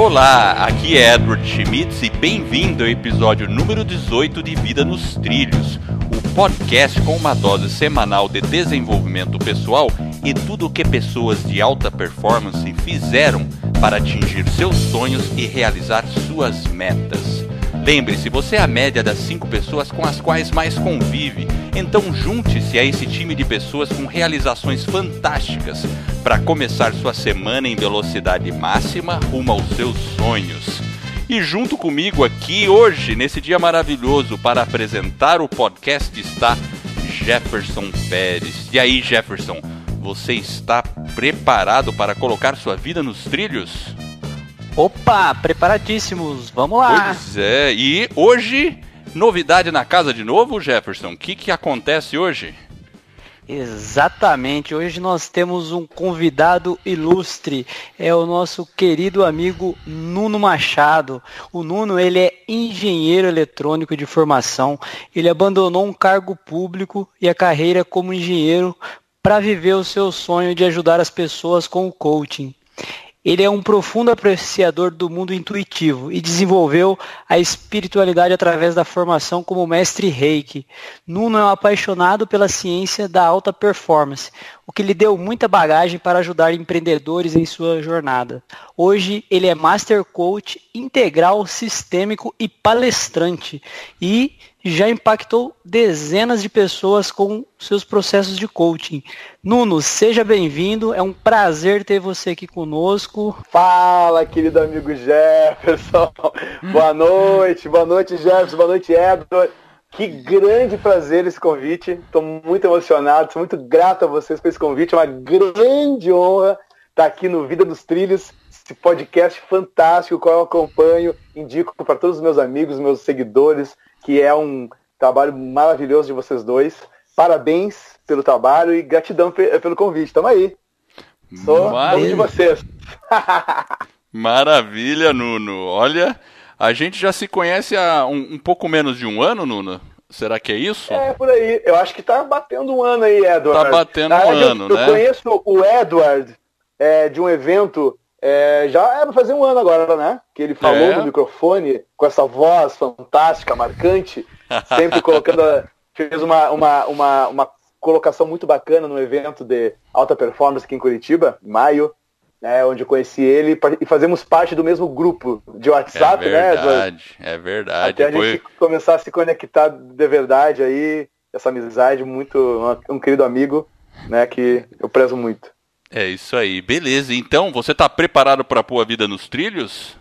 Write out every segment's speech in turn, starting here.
Olá, aqui é Edward Schmitz e bem-vindo ao episódio número 18 de Vida nos Trilhos, o podcast com uma dose semanal de desenvolvimento pessoal e tudo o que pessoas de alta performance fizeram para atingir seus sonhos e realizar suas metas. Lembre-se, você é a média das cinco pessoas com as quais mais convive, então junte-se a esse time de pessoas com realizações fantásticas para começar sua semana em velocidade máxima rumo aos seus sonhos. E junto comigo aqui hoje, nesse dia maravilhoso, para apresentar o podcast está Jefferson Pérez. E aí, Jefferson, você está preparado para colocar sua vida nos trilhos? Opa, preparadíssimos, vamos lá. Pois é, e hoje, novidade na casa de novo, Jefferson? O que, que acontece hoje? Exatamente, hoje nós temos um convidado ilustre, é o nosso querido amigo Nuno Machado. O Nuno, ele é engenheiro eletrônico de formação, ele abandonou um cargo público e a carreira como engenheiro para viver o seu sonho de ajudar as pessoas com o coaching. Ele é um profundo apreciador do mundo intuitivo e desenvolveu a espiritualidade através da formação como mestre reiki. Nuno é um apaixonado pela ciência da alta performance, o que lhe deu muita bagagem para ajudar empreendedores em sua jornada. Hoje ele é Master Coach integral, sistêmico e palestrante e já impactou dezenas de pessoas com seus processos de coaching. Nuno, seja bem-vindo, é um prazer ter você aqui conosco. Fala, querido amigo Jefferson. boa noite, boa noite, Jefferson, boa noite, Edward. Que grande prazer esse convite. Estou muito emocionado, sou muito grato a vocês por esse convite. É uma grande honra estar aqui no Vida dos Trilhos, esse podcast fantástico, qual eu acompanho, indico para todos os meus amigos, meus seguidores, que é um trabalho maravilhoso de vocês dois. Parabéns pelo trabalho e gratidão pelo convite. Tamo aí. Sou um de vocês. Maravilha, Nuno. Olha, a gente já se conhece há um, um, pouco menos de um ano, Nuno. Será que é isso? É, por aí. Eu acho que tá batendo um ano aí, Edward. Tá batendo um ano, eu, né? Eu conheço o Edward é, de um evento é, já é pra fazer um ano agora, né? Que ele falou é. no microfone com essa voz fantástica, marcante, sempre colocando. fez uma, uma, uma, uma colocação muito bacana no evento de alta performance aqui em Curitiba, em maio, né? Onde eu conheci ele e fazemos parte do mesmo grupo de WhatsApp, é verdade, né? É verdade, é verdade. Até Foi... a gente começar a se conectar de verdade aí, essa amizade, muito. um querido amigo, né? Que eu prezo muito. É isso aí, beleza. Então, você está preparado para pôr a vida nos trilhos?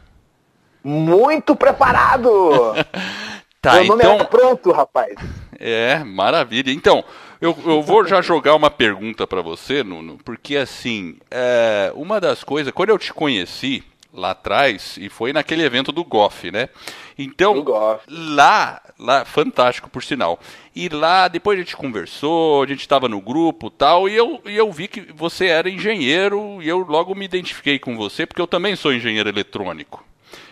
Muito preparado! tá, Meu nome então... é pronto, rapaz. É, maravilha. Então, eu, eu vou já jogar uma pergunta para você, Nuno, porque assim, é, uma das coisas, quando eu te conheci lá atrás, e foi naquele evento do Goff, né? Então, lá, lá, fantástico por sinal. E lá, depois a gente conversou, a gente estava no grupo tal, e eu, e eu vi que você era engenheiro, e eu logo me identifiquei com você, porque eu também sou engenheiro eletrônico.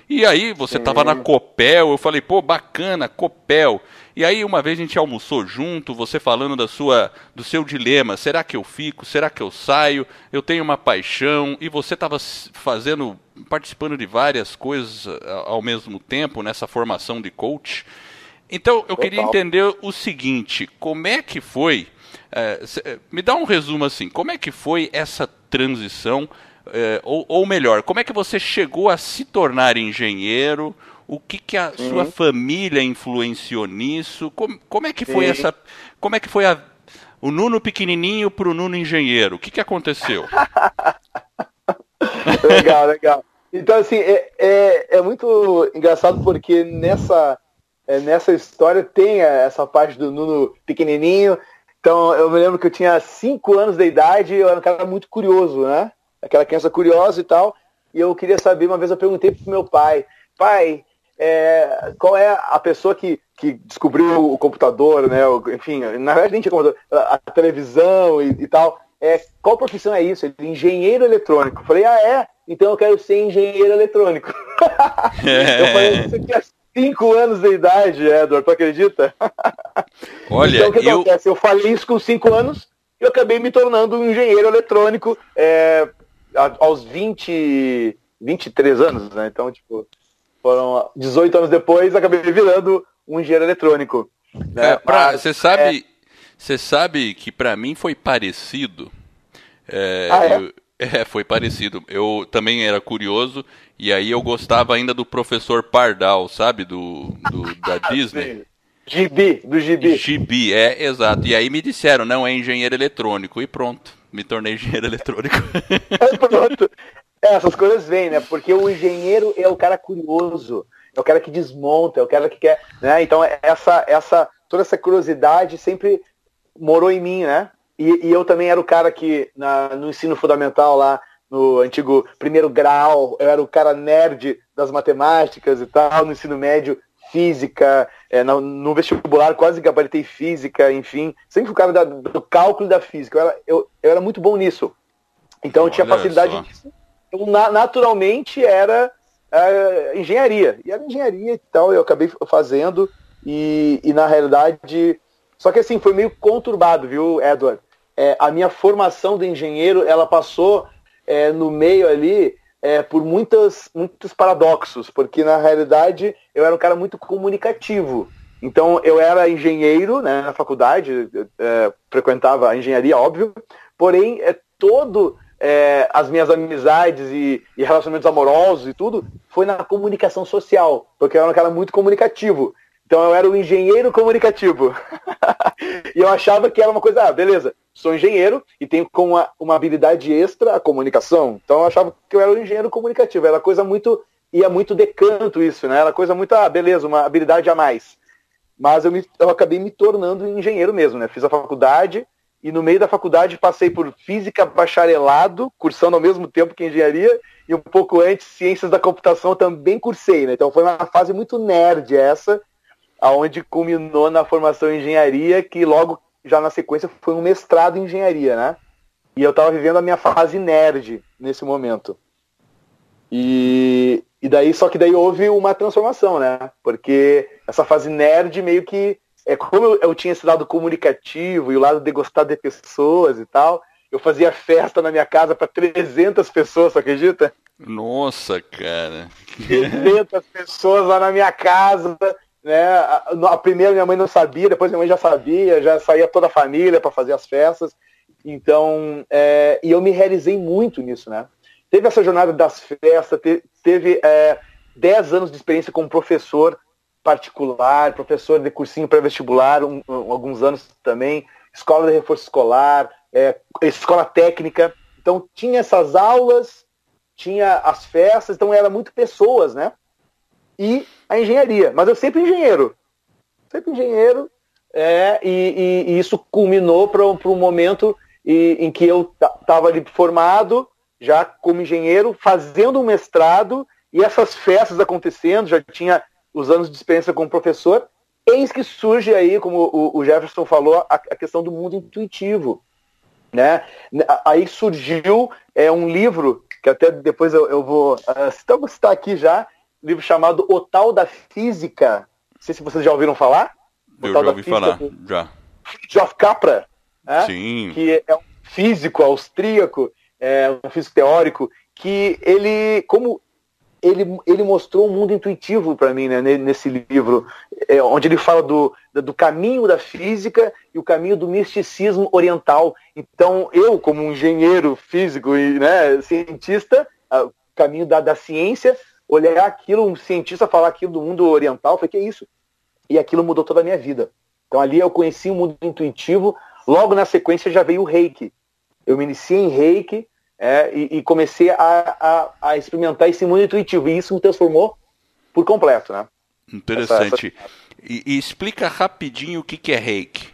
E aí, você estava na Copel, eu falei, pô, bacana, Copel. E aí, uma vez a gente almoçou junto, você falando da sua, do seu dilema, será que eu fico, será que eu saio? Eu tenho uma paixão, e você estava fazendo, participando de várias coisas ao mesmo tempo nessa formação de coach. Então, eu queria entender o seguinte: como é que foi? É, me dá um resumo assim: como é que foi essa transição? É, ou, ou, melhor, como é que você chegou a se tornar engenheiro? O que, que a sua família influenciou nisso? Como, como é que foi Sim. essa? Como é que foi a, o Nuno pequenininho para o Nuno engenheiro? O que, que aconteceu? legal, legal. Então, assim, é, é, é muito engraçado porque nessa é, nessa história tem essa parte do Nuno pequenininho. Então eu me lembro que eu tinha 5 anos de idade, eu era um cara muito curioso, né? Aquela criança curiosa e tal. E eu queria saber, uma vez eu perguntei pro meu pai, pai, é, qual é a pessoa que, que descobriu o computador, né? enfim, na verdade nem tinha computador, a, a televisão e, e, tal. É, qual profissão é isso? Ele, engenheiro eletrônico. Eu falei, ah, é? Então eu quero ser engenheiro eletrônico. É. eu falei, isso aqui é 5 anos de idade, Edward, tu acredita? Olha, então o que eu... acontece? Eu falei isso com 5 anos e eu acabei me tornando um engenheiro eletrônico é, aos 20, 23 anos, né? Então, tipo, foram 18 anos depois, acabei virando um engenheiro eletrônico. Né? É, pra, você sabe, você é... sabe que para mim foi parecido. É, ah, é? Eu, é, foi parecido. Eu também era curioso e aí eu gostava ainda do professor Pardal, sabe, do, do da Disney. Gibi, do Gibi. Gibi, é, exato. E aí me disseram, não, é engenheiro eletrônico. E pronto, me tornei engenheiro eletrônico. É, pronto. É, essas coisas vêm, né? Porque o engenheiro é o cara curioso, é o cara que desmonta, é o cara que quer, né? Então essa, essa, toda essa curiosidade sempre morou em mim, né? E, e eu também era o cara que na, no ensino fundamental lá, no antigo primeiro grau, eu era o cara nerd das matemáticas e tal, no ensino médio física, é, no, no, vestibular quase gabaritei física, enfim, sempre o cara da, do cálculo da física, eu era, eu, eu era muito bom nisso. Então eu tinha facilidade só. nisso. Na, naturalmente era é, engenharia. E era engenharia e tal, eu acabei fazendo, e, e na realidade. Só que assim, foi meio conturbado, viu, Edward? É, a minha formação de engenheiro, ela passou é, no meio ali é, por muitas, muitos paradoxos, porque na realidade eu era um cara muito comunicativo. Então eu era engenheiro né, na faculdade, é, frequentava a engenharia, óbvio, porém é, todo é, as minhas amizades e, e, relacionamentos amorosos e tudo foi na comunicação social, porque eu era um cara muito comunicativo. Então eu era o engenheiro comunicativo. e eu achava que era uma coisa, ah, beleza, sou engenheiro e tenho como uma, uma habilidade extra a comunicação. Então eu achava que eu era um engenheiro comunicativo. Era coisa muito. ia muito decanto isso, né? Era coisa muito, ah, beleza, uma habilidade a mais. Mas eu, me, eu acabei me tornando engenheiro mesmo, né? Fiz a faculdade e no meio da faculdade passei por física bacharelado, cursando ao mesmo tempo que engenharia, e um pouco antes ciências da computação também cursei, né? Então foi uma fase muito nerd essa, aonde culminou na formação em engenharia, que logo já na sequência foi um mestrado em engenharia, né? E eu estava vivendo a minha fase nerd nesse momento. E, e daí, só que daí houve uma transformação, né? Porque essa fase nerd meio que é como eu, eu tinha esse lado comunicativo e o lado de gostar de pessoas e tal. Eu fazia festa na minha casa para 300 pessoas, você acredita? Nossa, cara. 300 pessoas lá na minha casa né? A, a, primeira minha mãe não sabia, depois minha mãe já sabia, já saía toda a família para fazer as festas. Então, é, e eu me realizei muito nisso, né? Teve essa jornada das festas, te, teve é, 10 anos de experiência como professor particular, professor de cursinho pré-vestibular, um, um, alguns anos também, escola de reforço escolar, é, escola técnica. Então tinha essas aulas, tinha as festas, então era muito pessoas, né? e a engenharia. Mas eu sempre engenheiro. Sempre engenheiro. É, e, e, e isso culminou para um momento e, em que eu estava ali formado, já como engenheiro, fazendo um mestrado, e essas festas acontecendo, já tinha os anos de experiência como professor. Eis que surge aí, como o, o Jefferson falou, a, a, questão do mundo intuitivo. Né? Aí surgiu é, um livro, que até depois eu, eu vou uh, citar, vou citar aqui já, livro chamado O Tal da Física. Não sei se vocês já ouviram falar. Eu já ouvi falar, já. Geoff Capra, né? Sim. que é um físico austríaco, é um físico teórico, que ele, como ele, ele mostrou um mundo intuitivo para mim né, nesse livro, é, onde ele fala do, do caminho da física e o caminho do misticismo oriental. Então, eu, como um engenheiro físico e né, cientista, o caminho da, da ciência, olhar aquilo, um cientista falar aquilo do mundo oriental, foi que é isso? E aquilo mudou toda a minha vida. Então ali eu conheci o mundo intuitivo, logo na sequência já veio o reiki. Eu me iniciei em reiki é, e, e, comecei a, a, a, experimentar esse mundo intuitivo. E isso me transformou por completo, né? Interessante. Essa, essa... E, e, explica rapidinho o que, que é reiki.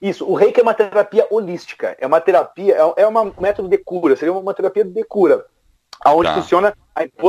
Isso, o reiki é uma terapia holística, é uma terapia, é, é um método de cura, seria uma terapia de cura aonde tá. funciona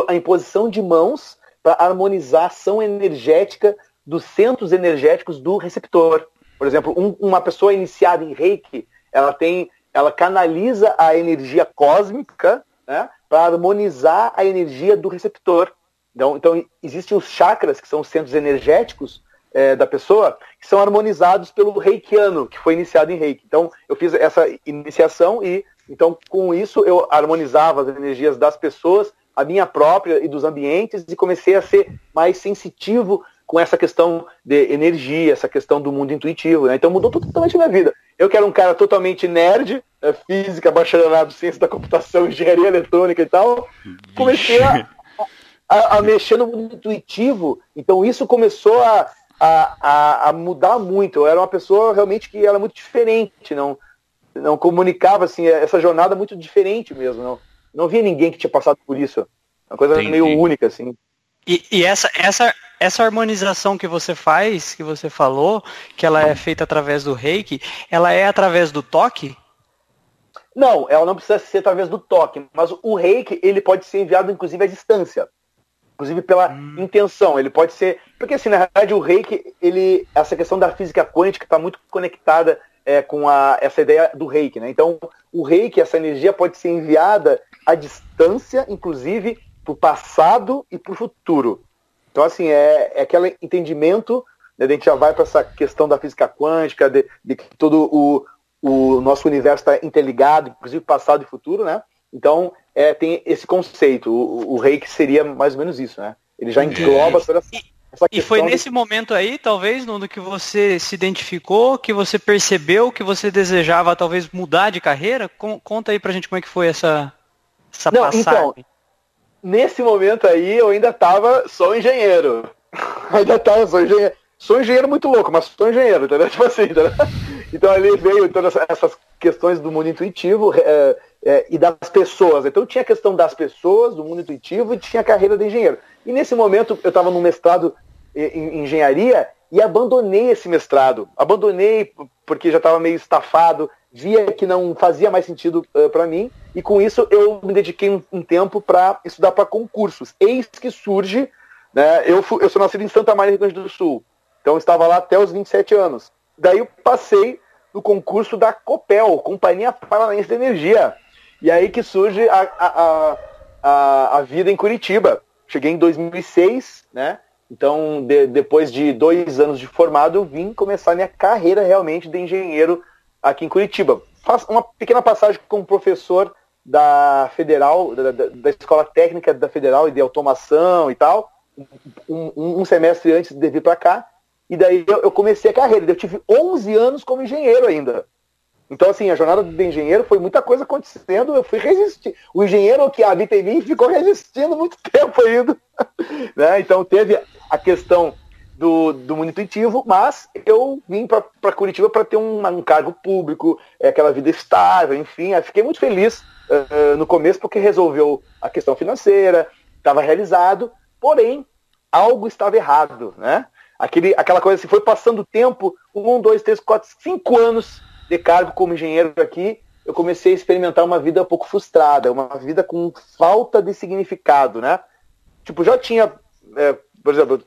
a imposição de mãos para harmonizar a ação energética dos centros energéticos do receptor. Por exemplo, um, uma pessoa iniciada em Reiki, ela tem, ela canaliza a energia cósmica né, para harmonizar a energia do receptor. Então, então, existem os chakras, que são os centros energéticos é, da pessoa, que são harmonizados pelo reikiano, que foi iniciado em reiki. Então, eu fiz essa iniciação e então, com isso, eu harmonizava as energias das pessoas a minha própria e dos ambientes e comecei a ser mais sensitivo com essa questão de energia, essa questão do mundo intuitivo. Né? Então mudou totalmente a minha vida. Eu que era um cara totalmente nerd, né? física, bacharelado, ciência da computação, engenharia eletrônica e tal, comecei a, a, a, mexer no mundo intuitivo. Então isso começou a, a, a, mudar muito. Eu era uma pessoa realmente que era muito diferente, não, não comunicava assim, essa jornada muito diferente mesmo. Não, não via ninguém que tinha passado por isso. Uma coisa Entendi. meio única, assim. E, e, essa, essa, essa harmonização que você faz, que você falou, que ela é feita através do reiki, ela é através do toque? Não, ela não precisa ser através do toque, mas o reiki ele pode ser enviado inclusive à distância, inclusive pela hum. intenção. Ele pode ser, porque assim na verdade o reiki, ele, essa questão da física quântica está muito conectada é, com a, essa ideia do reiki, né? Então o reiki, essa energia pode ser enviada à distância, inclusive para o passado e para o futuro. Então, assim, é, é aquele entendimento, né, a gente já vai para essa questão da física quântica, de, de que todo o, o nosso universo está interligado, inclusive passado e futuro, né? Então, é, tem esse conceito. O, o reiki seria mais ou menos isso, né? Ele já engloba toda essa, essa E foi nesse de... momento aí, talvez, no que você se identificou, que você percebeu que você desejava talvez mudar de carreira? Conta aí pra gente como é que foi essa, essa Não, passagem. Então, nesse momento aí eu ainda tava só engenheiro. ainda tava só engenheiro. Sou engenheiro muito louco, mas sou engenheiro, entendeu? Tipo assim, entendeu? Então ali veio todas essas questões do mundo intuitivo é, é, e das pessoas. Então tinha a questão das pessoas, do mundo intuitivo, e tinha a carreira de engenheiro. E nesse momento eu estava no mestrado em engenharia e abandonei esse mestrado. Abandonei porque já estava meio estafado, via que não fazia mais sentido uh, para mim, e com isso eu me dediquei um, um tempo para estudar para concursos. Eis que surge, né, eu, fui, eu sou nascido em Santa Maria, Rio Grande do Sul, então eu estava lá até os 27 anos. Daí eu passei no concurso da Copel, Companhia Paranaense de Energia, e aí que surge a, a, a, a vida em Curitiba. Cheguei em 2006, né? Então, de, depois de dois anos de formado, eu vim começar minha carreira realmente de engenheiro aqui em Curitiba. Uma pequena passagem como professor da Federal, da, da, da, Escola Técnica da Federal e de Automação e tal, um, um, semestre antes de vir para cá. E daí eu, eu, comecei a carreira. Eu tive 11 anos como engenheiro ainda. Então, assim, a jornada de engenheiro foi muita coisa acontecendo. Eu fui resistir. O engenheiro que habita em mim ficou resistindo muito tempo ainda. né? Então, teve a questão do, do mundo intuitivo, mas eu vim para Curitiba para ter um, um, cargo público, é, aquela vida estável, enfim. fiquei muito feliz uh, no começo porque resolveu a questão financeira, estava realizado, porém, algo estava errado, né? Aquele, aquela coisa assim, foi passando o tempo, um, dois, três, quatro, cinco anos de cargo como engenheiro aqui, eu comecei a experimentar uma vida um pouco frustrada, uma vida com falta de significado, né? Tipo, já tinha, é, por exemplo,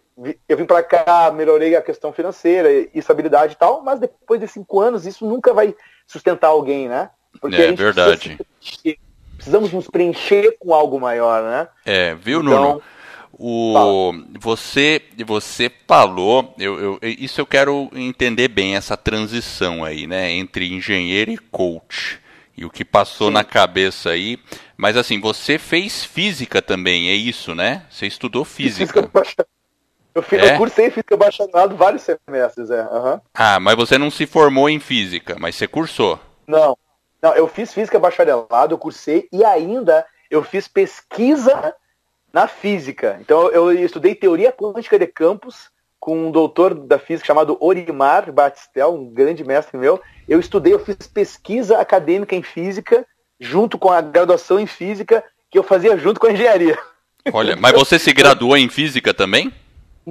eu vim para cá, melhorei a questão financeira e estabilidade e tal, mas depois de cinco anos isso nunca vai sustentar alguém, né? Porque é verdade. Precisamos nos preencher com algo maior, né? É, viu, então, Nuno? O, você, você falou, eu, eu, isso eu quero entender bem, essa transição aí, né? Entre engenheiro e coach. E o que passou Sim. na cabeça aí. Mas assim, você fez física também, é isso, né? Você estudou física. física eu, fiz, é? eu cursei física bacharelado vários semestres, é. Uhum. Ah, mas você não se formou em física, mas você cursou. Não. Não, eu fiz física bacharelado, eu cursei e ainda eu fiz pesquisa na física. Então eu estudei teoria quântica de campos com um doutor da física chamado Orimar Batistel, um grande mestre meu. Eu estudei, eu fiz pesquisa acadêmica em física junto com a graduação em física que eu fazia junto com a engenharia. Olha, mas você se graduou em física também?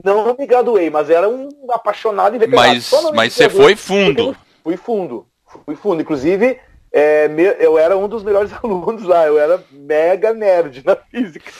Não me graduei, mas era um apaixonado em veterinário. Mas, mas você foi fundo. Fui fundo. Fui fundo. Inclusive, é, eu era um dos melhores alunos lá. Eu era mega nerd na física.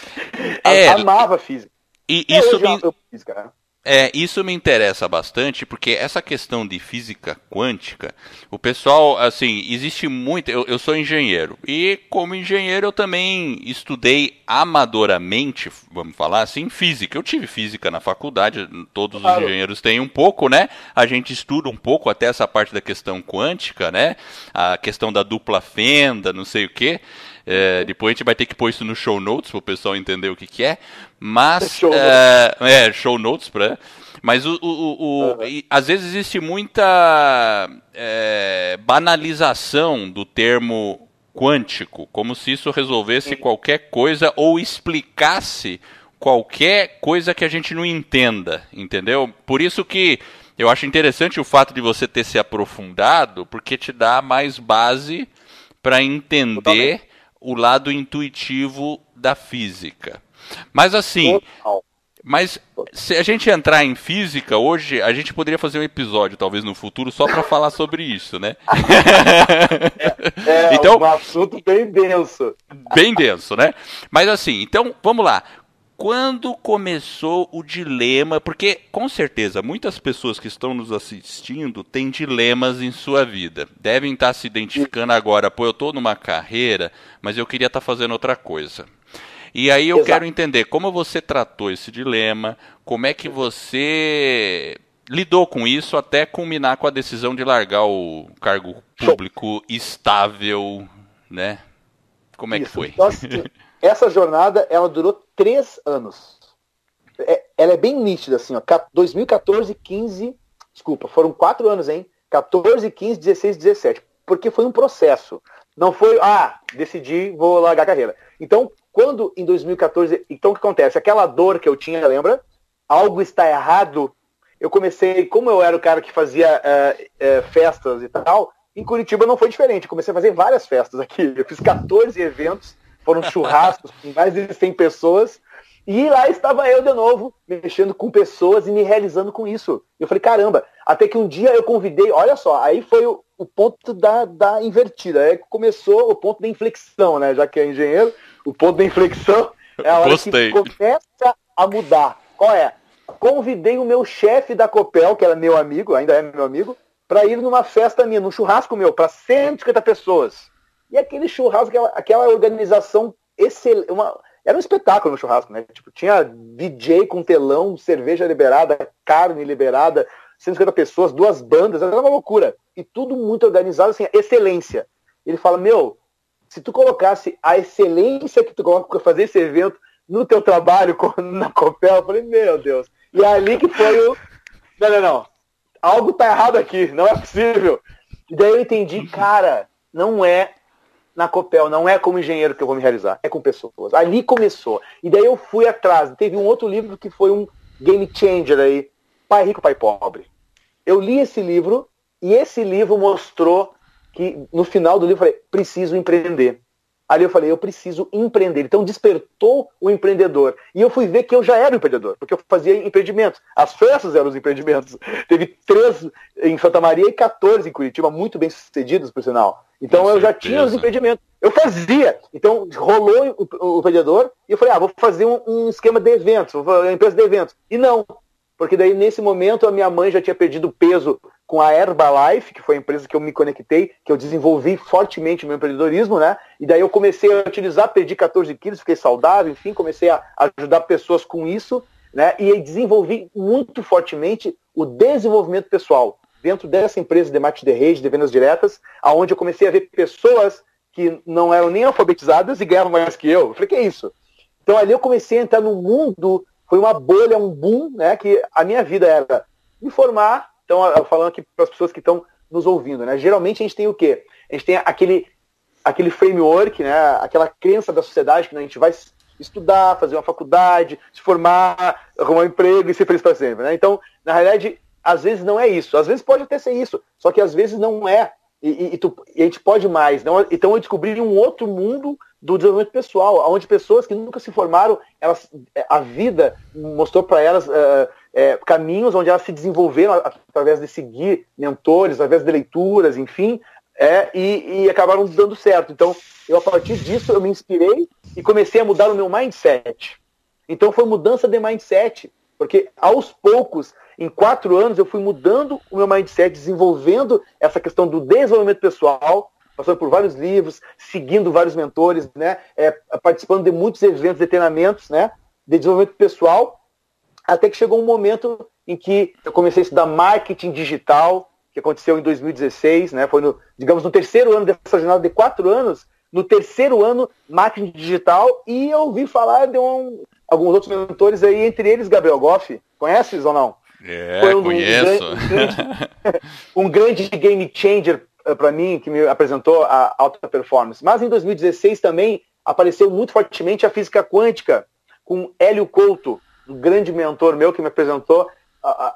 É, Amava física. E, isso me... física, né? É, isso me interessa bastante, porque essa questão de física quântica, o pessoal, assim, existe muito. Eu, eu sou engenheiro, e como engenheiro eu também estudei amadoramente, vamos falar assim, física. Eu tive física na faculdade, todos claro. os engenheiros têm um pouco, né? A gente estuda um pouco até essa parte da questão quântica, né? A questão da dupla fenda, não sei o quê. É, depois a gente vai ter que pôr isso no show notes para o pessoal entender o que, que é. Mas. Show é, é, show notes para. Mas o, o, o, o e, às vezes existe muita é, banalização do termo quântico, como se isso resolvesse Sim. qualquer coisa ou explicasse qualquer coisa que a gente não entenda, entendeu? Por isso que eu acho interessante o fato de você ter se aprofundado, porque te dá mais base para entender. O lado intuitivo da física. Mas assim, Total. mas se a gente entrar em física hoje, a gente poderia fazer um episódio, talvez no futuro, só para falar sobre isso, né? é, é então, um assunto bem denso. Bem denso, né? Mas assim, então vamos lá quando começou o dilema, porque com certeza muitas pessoas que estão nos assistindo têm dilemas em sua vida. Devem estar se identificando agora, pô, eu estou numa carreira, mas eu queria estar fazendo outra coisa. E aí eu Exato. quero entender como você tratou esse dilema, como é que você lidou com isso até culminar com a decisão de largar o cargo público estável, né? Como é isso. que foi? Nossa, essa jornada ela durou três anos. É, ela é bem nítida, assim, ó. 2014, 15. Desculpa, foram quatro anos, hein? 14, 15, 16, 17. Porque foi um processo. Não foi, ah, decidi, vou largar a carreira. Então, quando em 2014. Então, o que acontece? Aquela dor que eu tinha, lembra? Algo está errado. Eu comecei, como eu era o cara que fazia uh, uh, festas e tal, em Curitiba não foi diferente. Eu comecei a fazer várias festas aqui. Eu fiz 14 eventos foram churrascos com mais de 100 pessoas. E lá estava eu de novo, mexendo com pessoas e me realizando com isso. Eu falei, caramba, até que um dia eu convidei, olha só, aí foi o, o ponto da, da invertida, aí começou o ponto da inflexão, né? Já que é engenheiro, o ponto da inflexão é a hora Gostei. que começa a mudar. Qual é? Convidei o meu chefe da Copel, que era meu amigo, ainda é meu amigo, para ir numa festa minha, num churrasco meu, para 150 pessoas. E aquele churrasco, aquela, aquela organização excelente. Uma, era um espetáculo no churrasco, né? Tipo, tinha DJ com telão, cerveja liberada, carne liberada, 150 pessoas, duas bandas, era uma loucura. E tudo muito organizado, assim, excelência. Ele fala, meu, se tu colocasse a excelência que tu coloca para fazer esse evento no teu trabalho na Copel, eu falei, meu Deus. E é ali que foi o. Não, não, não. Algo tá errado aqui, não é possível. E daí eu entendi, cara, não é na Copel, não é como engenheiro que eu vou me realizar, é com pessoas. Ali começou. E daí eu fui atrás. Teve um outro livro que foi um game changer aí, Pai Rico, Pai Pobre. Eu li esse livro e esse livro mostrou que no final do livro eu falei, preciso empreender. Ali eu falei, eu preciso empreender. Então despertou o empreendedor. E eu fui ver que eu já era um empreendedor, porque eu fazia empreendimentos. As festas eram os empreendimentos. Teve três em Santa Maria e 14 em Curitiba, muito bem sucedidos, por sinal. Então Com eu certeza. já tinha os empreendimentos. Eu fazia. Então rolou o, empreendedor e eu falei, ah, vou fazer um, um esquema de eventos, uma empresa de eventos. E não. Porque daí, nesse momento, a minha mãe já tinha perdido peso com a Herbalife, que foi a empresa que eu me conectei, que eu desenvolvi fortemente o meu empreendedorismo, né? E daí eu comecei a utilizar, perdi 14 quilos, fiquei saudável, enfim, comecei a ajudar pessoas com isso, né? E desenvolvi muito fortemente o desenvolvimento pessoal dentro dessa empresa de marketing de rede, de vendas diretas, aonde eu comecei a ver pessoas que não eram nem alfabetizadas e ganhavam mais que eu. Eu falei, que é isso? Então ali eu comecei a entrar no mundo, foi uma bolha, um boom, né? Que a minha vida era me formar, então, falando aqui para as pessoas que estão nos ouvindo, né? Geralmente a gente tem o quê? A gente tem aquele, aquele framework, né? Aquela crença da sociedade que a gente vai estudar, fazer uma faculdade, se formar, arrumar um emprego e ser feliz para sempre, né? Então, na realidade, às vezes não é isso. Às vezes pode até ser isso, só que às vezes não é. E, e, e, tu, e a gente pode mais. Não? Então eu descobri um outro mundo do desenvolvimento pessoal, onde pessoas que nunca se formaram, elas, a vida mostrou para elas uh, é, caminhos onde elas se desenvolveram através de seguir mentores, através de leituras, enfim, é, e, e, acabaram dando certo. Então, eu a partir disso eu me inspirei e comecei a mudar o meu mindset. Então foi mudança de mindset, porque aos poucos, em quatro anos, eu fui mudando o meu mindset, desenvolvendo essa questão do desenvolvimento pessoal, passando por vários livros, seguindo vários mentores, né, é, participando de muitos eventos de treinamentos, né, de desenvolvimento pessoal, até que chegou um momento em que eu comecei a estudar marketing digital, que aconteceu em 2016, né? Foi no, digamos, no terceiro ano dessa jornada de quatro anos, no terceiro ano, marketing digital, e eu ouvi falar de um, alguns outros mentores aí, entre eles Gabriel Goff. Conheces ou não? É, Foi um, conheço. Um grande, um grande game changer eh, para mim, que me apresentou a alta performance. Mas em 2016 também apareceu muito fortemente a física quântica, com Hélio Couto, um grande mentor meu que me apresentou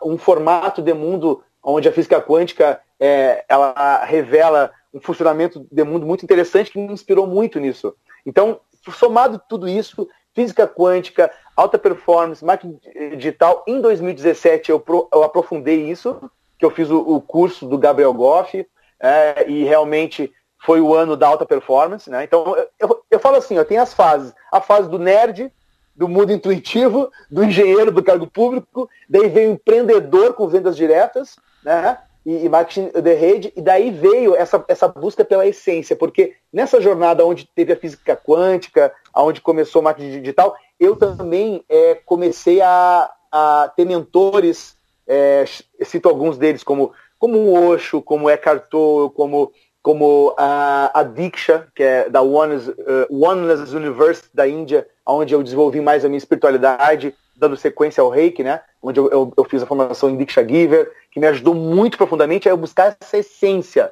um formato de mundo onde a física quântica é, ela revela um funcionamento de mundo muito interessante que me inspirou muito nisso. Então, somado tudo isso, física quântica, alta performance, marketing digital, em 2017 eu, pro, eu aprofundei isso, que eu fiz o, o curso do Gabriel Goff, é, e realmente foi o ano da alta performance. Né? Então, eu, eu, eu falo assim, eu tenho as fases. A fase do nerd, do mundo intuitivo, do engenheiro do cargo público, daí veio o empreendedor com vendas diretas, né? E, e marketing de rede, e daí veio essa, essa busca pela essência, porque nessa jornada onde teve a física quântica, onde começou o marketing digital, eu também é, comecei a, a ter mentores, é, cito alguns deles como como o Osho, como Eckhart Tolle, como como a, a Diksha, que é da Oneness, uh, Oneness University da Índia, onde eu desenvolvi mais a minha espiritualidade, dando sequência ao Reiki, né? Onde eu, eu, eu fiz a formação em Diksha Giver, que me ajudou muito profundamente a buscar essa essência,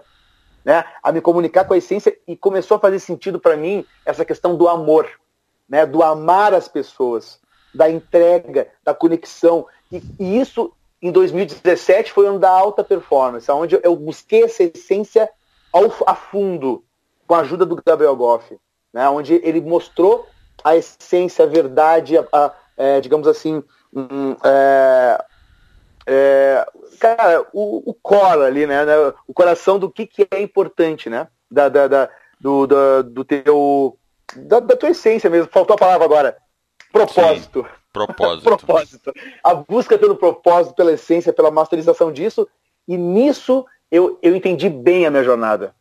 né? A me comunicar com a essência e começou a fazer sentido para mim essa questão do amor, né? Do amar as pessoas, da entrega, da conexão. E, e isso em 2017 foi ano da alta performance, onde eu busquei essa essência ao, a fundo, com a ajuda do Gabriel Goff, né, onde ele mostrou a essência, a verdade, a, a é, digamos assim, um, é, é, cara, o, o core ali, né, né, o coração do que, que é importante, né, da, da, da do, da, do teu, da, da, tua essência mesmo, faltou a palavra agora, propósito. Sim, propósito. propósito. A busca pelo propósito, pela essência, pela masterização disso, e nisso eu, eu entendi bem a minha jornada.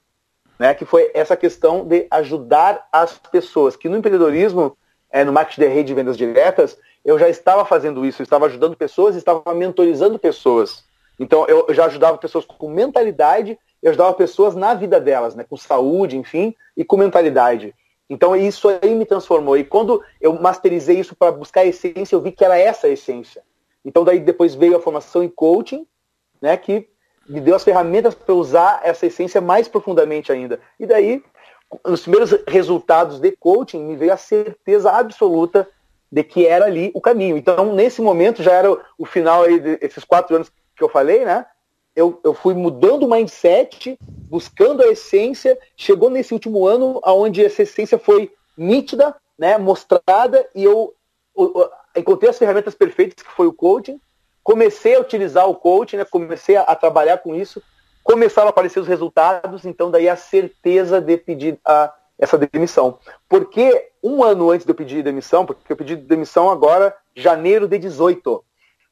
Né, que foi essa questão de ajudar as pessoas, que no empreendedorismo, é, no marketing de rede de vendas diretas, eu já estava fazendo isso, eu estava ajudando pessoas, estava mentorizando pessoas. Então eu, já ajudava pessoas com mentalidade, eu ajudava pessoas na vida delas, né, com saúde, enfim, e com mentalidade. Então isso aí me transformou. E quando eu masterizei isso para buscar a essência, eu vi que era essa a essência. Então daí depois veio a formação em coaching, né, que me deu as ferramentas para usar essa essência mais profundamente ainda. E daí, nos primeiros resultados de coaching, me veio a certeza absoluta de que era ali o caminho. Então, nesse momento, já era o final aí desses quatro anos que eu falei, né? Eu, eu fui mudando o mindset, buscando a essência, chegou nesse último ano, onde essa essência foi nítida, né, mostrada, e eu, eu, eu encontrei as ferramentas perfeitas, que foi o coaching, comecei a utilizar o coaching, né, comecei a, a, trabalhar com isso, começaram a aparecer os resultados, então daí a certeza de pedir a, essa demissão. Porque um ano antes de eu pedir demissão, porque eu pedi demissão agora, janeiro de 18,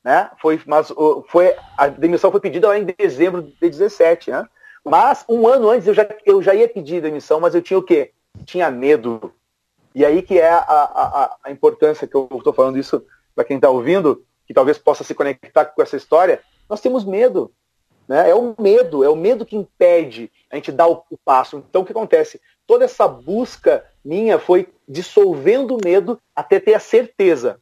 né? Foi, mas foi, a demissão foi pedida lá em dezembro de 17, né? Mas um ano antes eu já, eu já ia pedir demissão, mas eu tinha o quê? Tinha medo. E aí que é a, a, a importância que eu estou falando isso para quem está ouvindo, que talvez possa se conectar com essa história, nós temos medo. Né? É o medo, é o medo que impede a gente dar o, o passo. Então o que acontece? Toda essa busca minha foi dissolvendo o medo até ter a certeza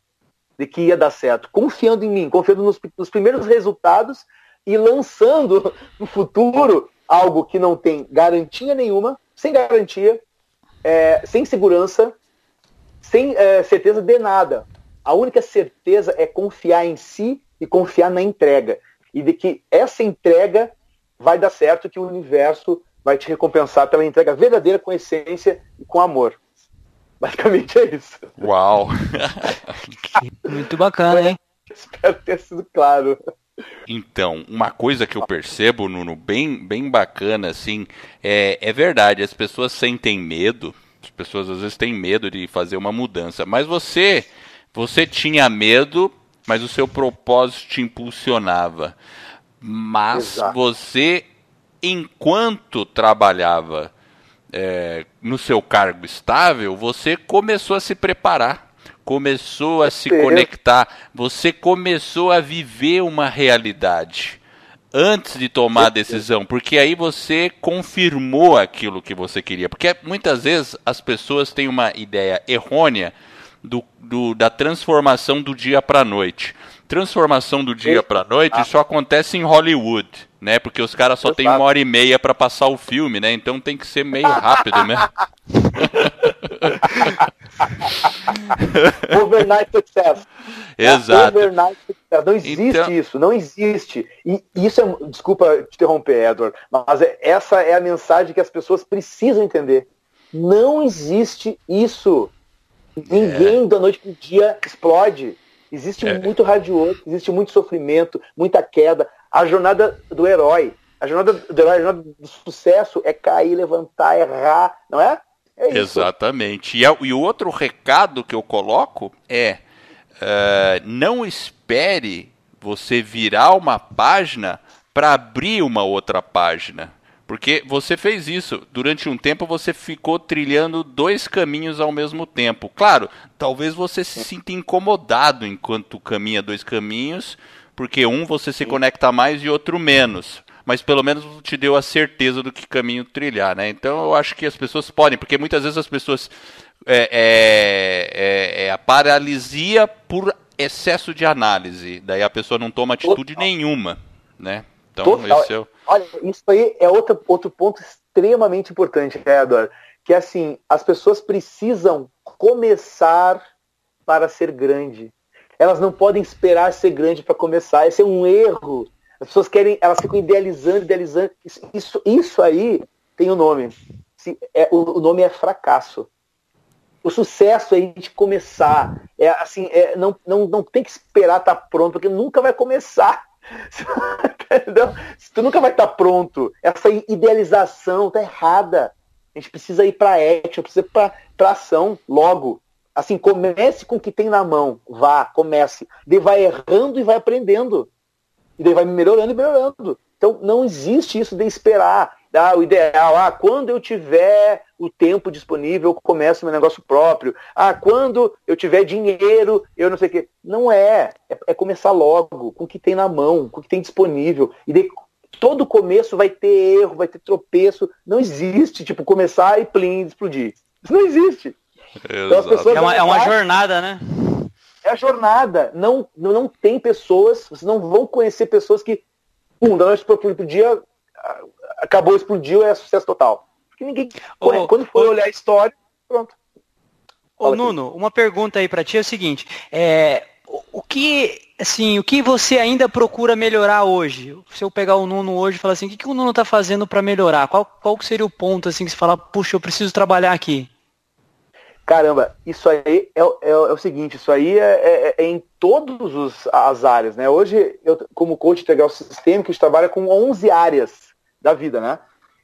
de que ia dar certo, confiando em mim, confiando nos, nos primeiros resultados e lançando no futuro algo que não tem garantia nenhuma, sem garantia, é, sem segurança, sem é, certeza de nada. A única certeza é confiar em si e confiar na entrega. E de que essa entrega vai dar certo, que o universo vai te recompensar pela entrega verdadeira com essência e com amor. Basicamente é isso. Uau! Muito bacana, hein? Espero ter sido claro. Então, uma coisa que eu percebo, Nuno, bem, bem bacana, assim, é, é verdade, as pessoas sentem medo, as pessoas às vezes têm medo de fazer uma mudança, mas você você tinha medo, mas o seu propósito te impulsionava. Mas Exato. você, enquanto trabalhava é, no seu cargo estável, você começou a se preparar, começou a se conectar, você começou a viver uma realidade. antes de tomar a decisão, porque aí você confirmou aquilo que você queria. Porque muitas vezes as pessoas têm uma ideia errônea do, do da transformação do dia para a noite. Transformação do dia para a noite ah. só acontece em Hollywood, né? Porque os caras só têm uma hora e meia para passar o filme, né? Então tem que ser meio rápido mesmo. Overnight success. Exato. Overnight success. Não existe então... isso, não existe. E isso é, desculpa te interromper, Edward, mas é, essa é a mensagem que as pessoas precisam entender. Não existe isso. Ninguém é. da noite pro dia explode. Existe é. muito radioso, existe muito sofrimento, muita queda. A jornada do herói, a jornada do herói, a jornada do sucesso é cair, levantar, errar, não é? É Exatamente. E, e, o outro recado que eu coloco é: uh, não espere você virar uma página para abrir uma outra página. Porque você fez isso. Durante um tempo você ficou trilhando dois caminhos ao mesmo tempo. Claro, talvez você se sinta incomodado enquanto caminha dois caminhos, porque um você se conecta mais e outro menos mas pelo menos te deu a certeza do que caminho trilhar, né? Então eu acho que as pessoas podem, porque muitas vezes as pessoas é, é, é, é a paralisia por excesso de análise, daí a pessoa não toma atitude nenhuma, né? Então Total. esse é o... Olha, isso aí é outro, outro ponto extremamente importante, Edward, que assim, as pessoas precisam começar para ser grande. Elas não podem esperar ser grande para começar. Esse é um erro as pessoas querem, elas ficam idealizando, idealizando. Isso, isso aí tem o um nome. É, o, nome é fracasso. O sucesso é a gente começar. É assim, é, não, não, não tem que esperar estar tá pronto, porque nunca vai começar. Tu nunca vai estar tá pronto. Essa idealização tá errada. A gente precisa ir para action, precisa ir para ação logo. Assim, comece com o que tem na mão. Vá, comece. De vai errando e vai aprendendo. E daí vai melhorando e melhorando. Então não existe isso de esperar. Ah, o ideal, ah, quando eu tiver o tempo disponível, eu começo meu negócio próprio. Ah, quando eu tiver dinheiro, eu não sei o quê. Não é. é. É, começar logo, com o que tem na mão, com o que tem disponível. E daí, todo começo vai ter erro, vai ter tropeço. Não existe, tipo, começar e plim, explodir. Isso não existe. Então, é, uma, é uma jornada, né? É a jornada. Não, não tem pessoas, vocês não vão conhecer pessoas que, um, da noite para o dia, acabou, explodiu, é sucesso total. Porque ninguém. Ô, quando for ô, olhar a história, pronto. Ô, Nuno, uma pergunta aí para ti é o seguinte: é, o que assim, o que você ainda procura melhorar hoje? Se eu pegar o Nuno hoje e falar assim, o que, que o Nuno está fazendo para melhorar? Qual, qual seria o ponto assim que você fala, puxa, eu preciso trabalhar aqui? Caramba, isso aí é, é, é, o seguinte, isso aí é, é, é em todas as áreas, né? Hoje, eu, como coach integral sistêmico, a gente trabalha com 11 áreas da vida, né?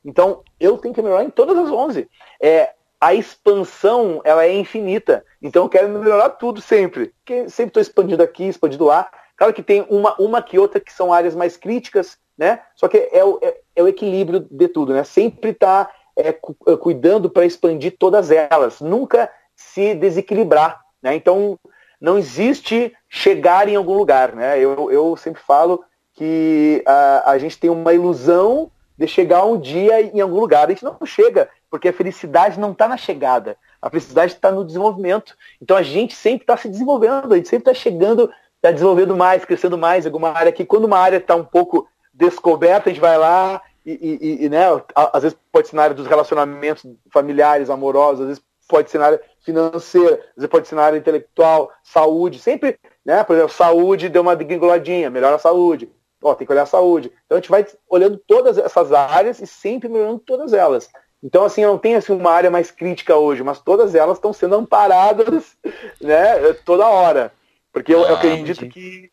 Então, eu tenho que melhorar em todas as 11. É, a expansão, ela é infinita. Então, eu quero melhorar tudo sempre. Porque sempre estou expandindo aqui, expandindo lá. Claro que tem uma, uma que outra que são áreas mais críticas, né? Só que é o, é, é o equilíbrio de tudo, né? Sempre está é, é, cuidando para expandir todas elas, nunca se desequilibrar. Né? Então, não existe chegar em algum lugar. Né? Eu, eu sempre falo que a, a gente tem uma ilusão de chegar um dia em algum lugar. A gente não chega, porque a felicidade não está na chegada. A felicidade está no desenvolvimento. Então a gente sempre está se desenvolvendo, a gente sempre está chegando, está desenvolvendo mais, crescendo mais alguma área que quando uma área está um pouco descoberta, a gente vai lá e, e, e, né, às vezes pode ser na área dos relacionamentos familiares, amorosos, às vezes pode ser na área financeira, às vezes pode ser na área intelectual, saúde, sempre, né, por exemplo, saúde deu uma degringoladinha, melhora a saúde, ó, tem que olhar a saúde. Então a gente vai olhando todas essas áreas e sempre melhorando todas elas. Então, assim, eu não tenho assim, uma área mais crítica hoje, mas todas elas estão sendo amparadas né, toda hora. Porque eu, ah, eu acredito que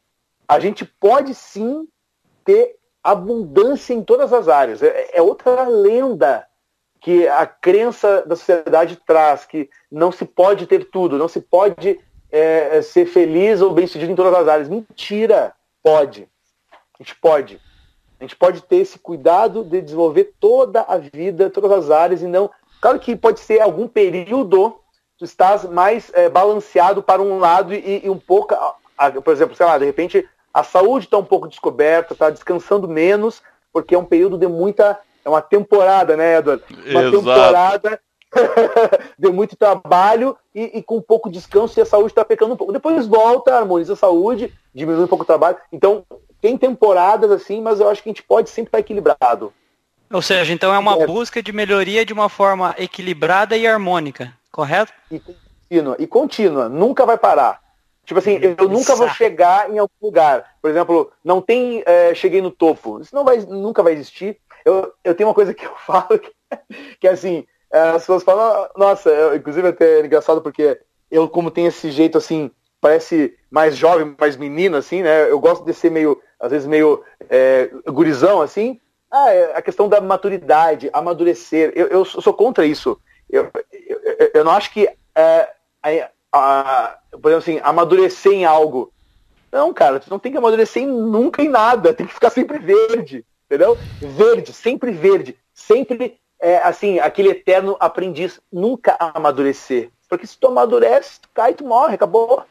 a gente pode sim ter abundância em todas as áreas. É, é, outra lenda que a crença da sociedade traz, que não se pode ter tudo, não se pode é, é ser feliz ou bem-sucedido em todas as áreas. Mentira! Pode. A gente pode. A gente pode ter esse cuidado de desenvolver toda a vida, todas as áreas, e não. Claro que pode ser algum período tu estás mais é, balanceado para um lado e, e um pouco, a, a, por exemplo, sei lá, de repente a saúde está um pouco descoberta, está descansando menos, porque é um período de muita. É uma temporada, né, Edward? Uma Exato. temporada de muito trabalho e, e, com pouco descanso e a saúde está pecando um pouco. Depois volta, harmoniza a saúde, diminui um pouco o trabalho. Então, tem temporadas assim, mas eu acho que a gente pode sempre estar equilibrado. Ou seja, então é uma é. busca de melhoria de uma forma equilibrada e harmônica, correto? E contínua, e contínua, nunca vai parar. Tipo assim, eu, eu nunca vou chegar em algum lugar. Por exemplo, não tem é, cheguei no topo. Isso não vai, nunca vai existir. Eu, eu tenho uma coisa que eu falo que, que é assim, é, as pessoas falam, nossa, eu, inclusive é até engraçado porque eu, como tenho esse jeito assim, parece mais jovem, mais menino, assim, né? Eu gosto de ser meio, às vezes, meio é, gurizão, assim. Ah, é a questão da maturidade, amadurecer. Eu, eu sou contra isso. Eu, eu, eu não acho que, é, a, a, por exemplo assim, amadurecer em algo. Não, cara, tu não tem que amadurecer nunca em nada. Tem que ficar sempre verde, entendeu? Verde, sempre verde. Sempre é, assim, aquele eterno aprendiz, nunca amadurecer. Porque se tu amadurece, tu cai, tu morre, acabou.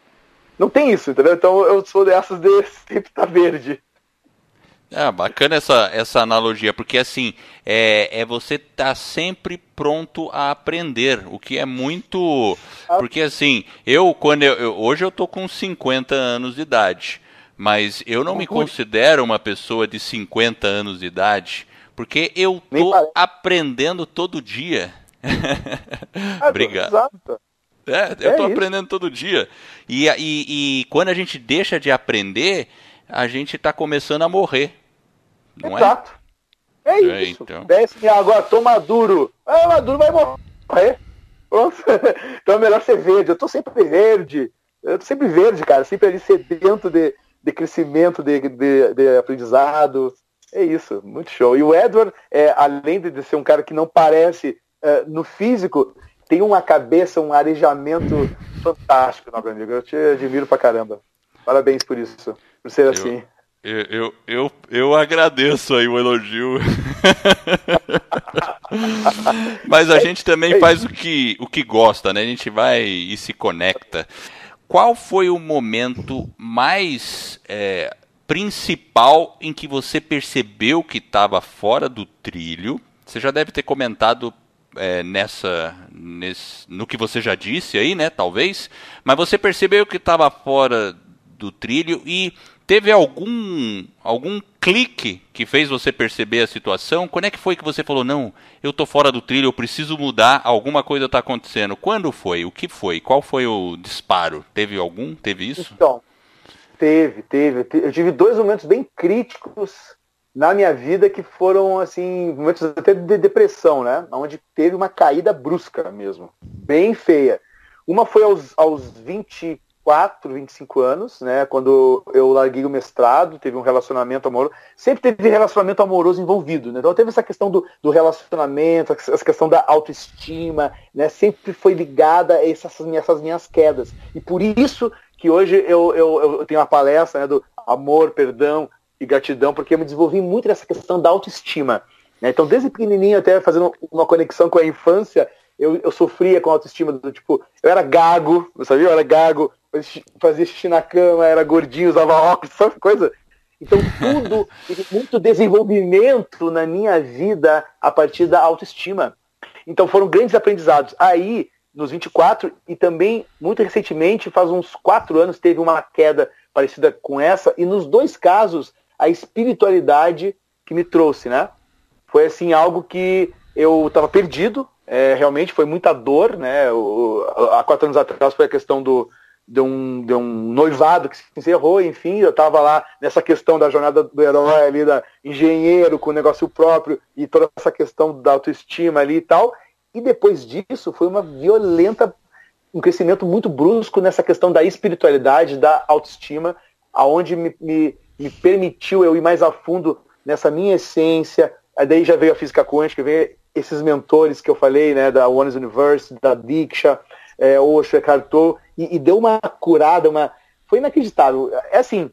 Não tem isso, entendeu? Então eu sou dessas de sempre tá verde. É, bacana essa, essa analogia, porque assim, é, é você estar tá sempre pronto a aprender, o que é muito. Porque assim, eu, quando eu, eu, hoje eu tô com 50 anos de idade, mas eu não me considero uma pessoa de 50 anos de idade. Porque eu tô aprendendo todo dia. Ah, Obrigado. Exato. É, eu é tô isso. aprendendo todo dia. E, e, e, quando a gente deixa de aprender, a gente tá começando a morrer. Não é? Exato. é? É, isso. Então. Desce agora, tô maduro. Ah, maduro vai morrer. Pronto. então é melhor ser verde. Eu tô sempre verde. Eu tô sempre verde, cara. Sempre ali sedento de, de crescimento, de, de, de aprendizado. É isso, muito show. E o Edward, é, além de ser um cara que não parece é, no físico, tem uma cabeça, um arejamento fantástico, meu amigo. Eu te admiro pra caramba. Parabéns por isso, por ser eu, assim. Eu, eu, eu, eu agradeço aí o elogio. Mas a gente também faz o que, o que gosta, né? A gente vai e se conecta. Qual foi o momento mais é, principal em que você percebeu que estava fora do trilho? Você já deve ter comentado é, nessa, nesse, no que você já disse aí, né? Talvez. Mas você percebeu que estava fora do trilho e teve algum algum clique que fez você perceber a situação? Quando é que foi que você falou não, eu tô fora do trilho, eu preciso mudar, alguma coisa está acontecendo? Quando foi? O que foi? Qual foi o disparo? Teve algum? Teve isso? Então, Teve, teve. Eu tive dois momentos bem críticos na minha vida que foram, assim, momentos até de depressão, né? Onde teve uma caída brusca mesmo. Bem feia. Uma foi aos, aos 24, 25 anos, né? Quando eu larguei o mestrado, teve um relacionamento amoroso. Sempre teve relacionamento amoroso envolvido, né? Então teve essa questão do, do relacionamento, essa questão da autoestima, né? Sempre foi ligada a essas, essas minhas quedas. E por isso que hoje eu, eu, eu tenho uma palestra né, do amor, perdão e gratidão, porque eu me desenvolvi muito nessa questão da autoestima. Né? Então, desde pequenininho, até fazendo uma conexão com a infância, eu, eu sofria com autoestima do tipo, eu era gago, sabia? Eu era gago, fazia xixi na cama, era gordinho, usava óculos, sabe coisa? Então, tudo, muito desenvolvimento na minha vida a partir da autoestima. Então, foram grandes aprendizados. Aí, nos 24 e também muito recentemente, faz uns quatro anos, teve uma queda parecida com essa e nos dois casos a espiritualidade que me trouxe, né? Foi assim algo que eu estava perdido, é, realmente foi muita dor, né? O, há quatro anos atrás foi a questão do de um, de um noivado que se encerrou, enfim, eu estava lá nessa questão da jornada do herói ali, da engenheiro com o negócio próprio e toda essa questão da autoestima ali e tal, e depois disso foi uma violenta, um crescimento muito brusco nessa questão da espiritualidade, da autoestima, aonde me, me, me permitiu eu ir mais a fundo nessa minha essência. Aí daí já veio a física quântica, veio esses mentores que eu falei, né, da One Universe, da Diksha, é, Osho, Eckhart Tolle, e, e, deu uma curada, uma foi inacreditável. É assim,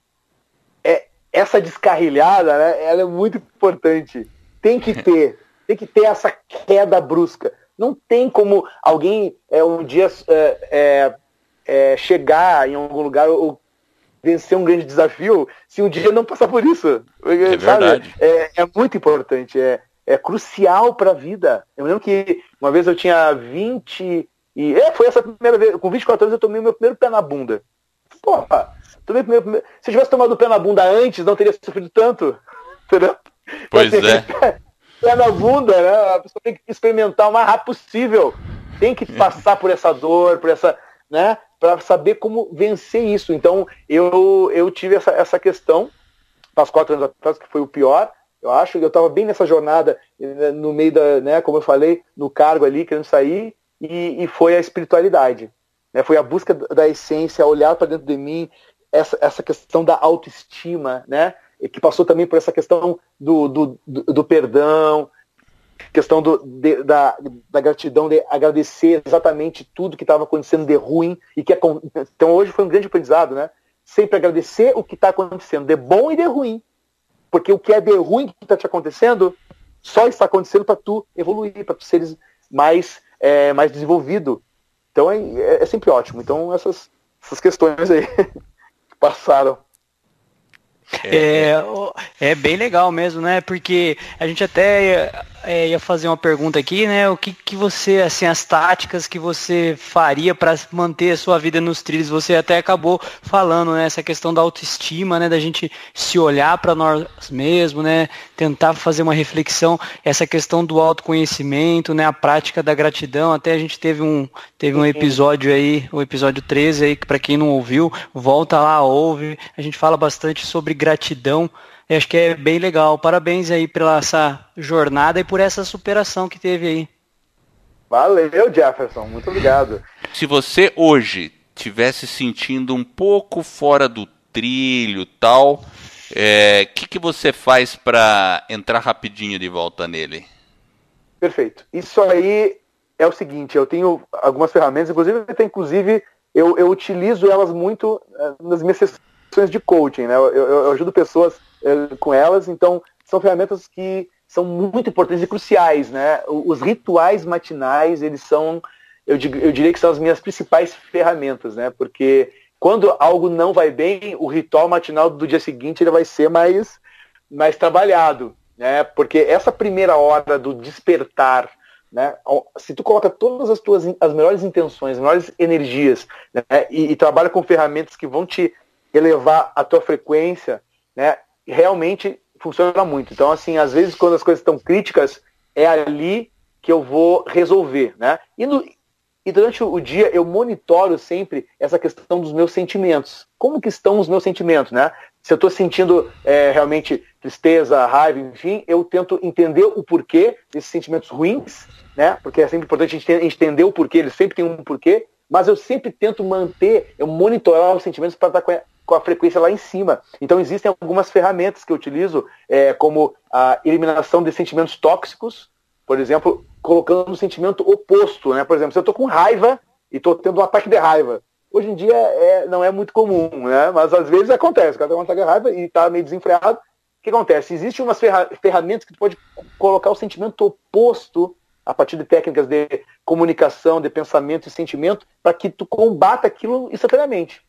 é, essa descarrilhada, né, ela é muito importante. Tem que ter, tem que ter essa queda brusca. Não tem como alguém é, um dia é, é, é, chegar em algum lugar ou vencer um grande desafio se um dia não passar por isso. É verdade. É, é muito importante, é, é crucial para a vida. Eu lembro que uma vez eu tinha 20 e é, foi essa primeira vez, com 24 anos eu tomei meu primeiro pé na bunda. Porra, tomei primeiro, primeiro, se eu tivesse tomado o pé na bunda antes, não teria sofrido tanto. Entendeu? Pois é. Pé, pé na bunda, né? A pessoa tem que experimentar o mais rápido possível. Tem que passar por essa dor, por essa, né? Para saber como vencer isso. Então, eu, eu tive essa, essa questão, faz quatro anos atrás, que foi o pior. Eu acho eu estava bem nessa jornada, né, no meio da, né, como eu falei, no cargo ali, querendo sair, e, e foi a espiritualidade. Né? Foi a busca da essência, olhar para dentro de mim, essa, essa questão da autoestima, né? que passou também por essa questão do, do, do, do perdão, questão do, de, da, da gratidão, de agradecer exatamente tudo que estava acontecendo de ruim. e que Então hoje foi um grande aprendizado, né? Sempre agradecer o que está acontecendo, de bom e de ruim. Porque o que é de ruim que está te acontecendo, só está acontecendo para tu evoluir, para tu seres mais, é, mais desenvolvido. Então é, é, é sempre ótimo. Então essas, essas questões aí passaram. É, é, é bem legal mesmo, né? Porque a gente até é, ia fazer uma pergunta aqui, né? O que, que você, assim, as táticas que você faria para manter a sua vida nos trilhos? Você até acabou falando, né? Essa questão da autoestima, né? Da gente se olhar para nós mesmos, né? Tentar fazer uma reflexão, essa questão do autoconhecimento, né? A prática da gratidão. Até a gente teve um, teve um episódio aí, o episódio 13 aí, que para quem não ouviu, volta lá, ouve. A gente fala bastante sobre gratidão. Eu acho que é bem legal. Parabéns aí pela essa jornada e por essa superação que teve aí. Valeu, Jefferson. Muito obrigado. Se você hoje tivesse sentindo um pouco fora do trilho tal, o é, que, que você faz para entrar rapidinho de volta nele? Perfeito. Isso aí é o seguinte, eu tenho algumas ferramentas, inclusive, inclusive eu, eu utilizo elas muito eh, nas minhas sessões de coaching, né? Eu, eu, eu ajudo pessoas com elas. Então, são ferramentas que são muito importantes e cruciais, né? Os rituais matinais, eles são, eu, eu diria que são as minhas principais ferramentas, né? Porque quando algo não vai bem, o ritual matinal do dia seguinte ele vai ser mais, mais trabalhado, né? Porque essa primeira hora do despertar, né? Se tu coloca todas as tuas as melhores intenções, as melhores energias, né? e, e trabalha com ferramentas que vão te elevar a tua frequência, né? Realmente funciona muito. Então, assim, às vezes quando as coisas estão críticas, é ali que eu vou resolver, né? E, no, e durante o dia eu monitoro sempre essa questão dos meus sentimentos. Como que estão os meus sentimentos, né? Se eu estou sentindo é, realmente tristeza, raiva, enfim, eu tento entender o porquê desses sentimentos ruins, né? Porque é sempre importante a gente entender o porquê, eles sempre têm um porquê, mas eu sempre tento manter, eu monitorar os sentimentos para estar com a frequência lá em cima. Então existem algumas ferramentas que eu utilizo, é, como a eliminação de sentimentos tóxicos, por exemplo, colocando um sentimento oposto, né? Por exemplo, se eu estou com raiva e estou tendo um ataque de raiva, hoje em dia é, não é muito comum, né? Mas às vezes acontece, o cara tem um ataque de raiva e está meio desenfreado. O que acontece? Existem umas ferramentas que tu pode colocar o sentimento oposto a partir de técnicas de comunicação, de pensamento e sentimento, para que tu combata aquilo instantaneamente.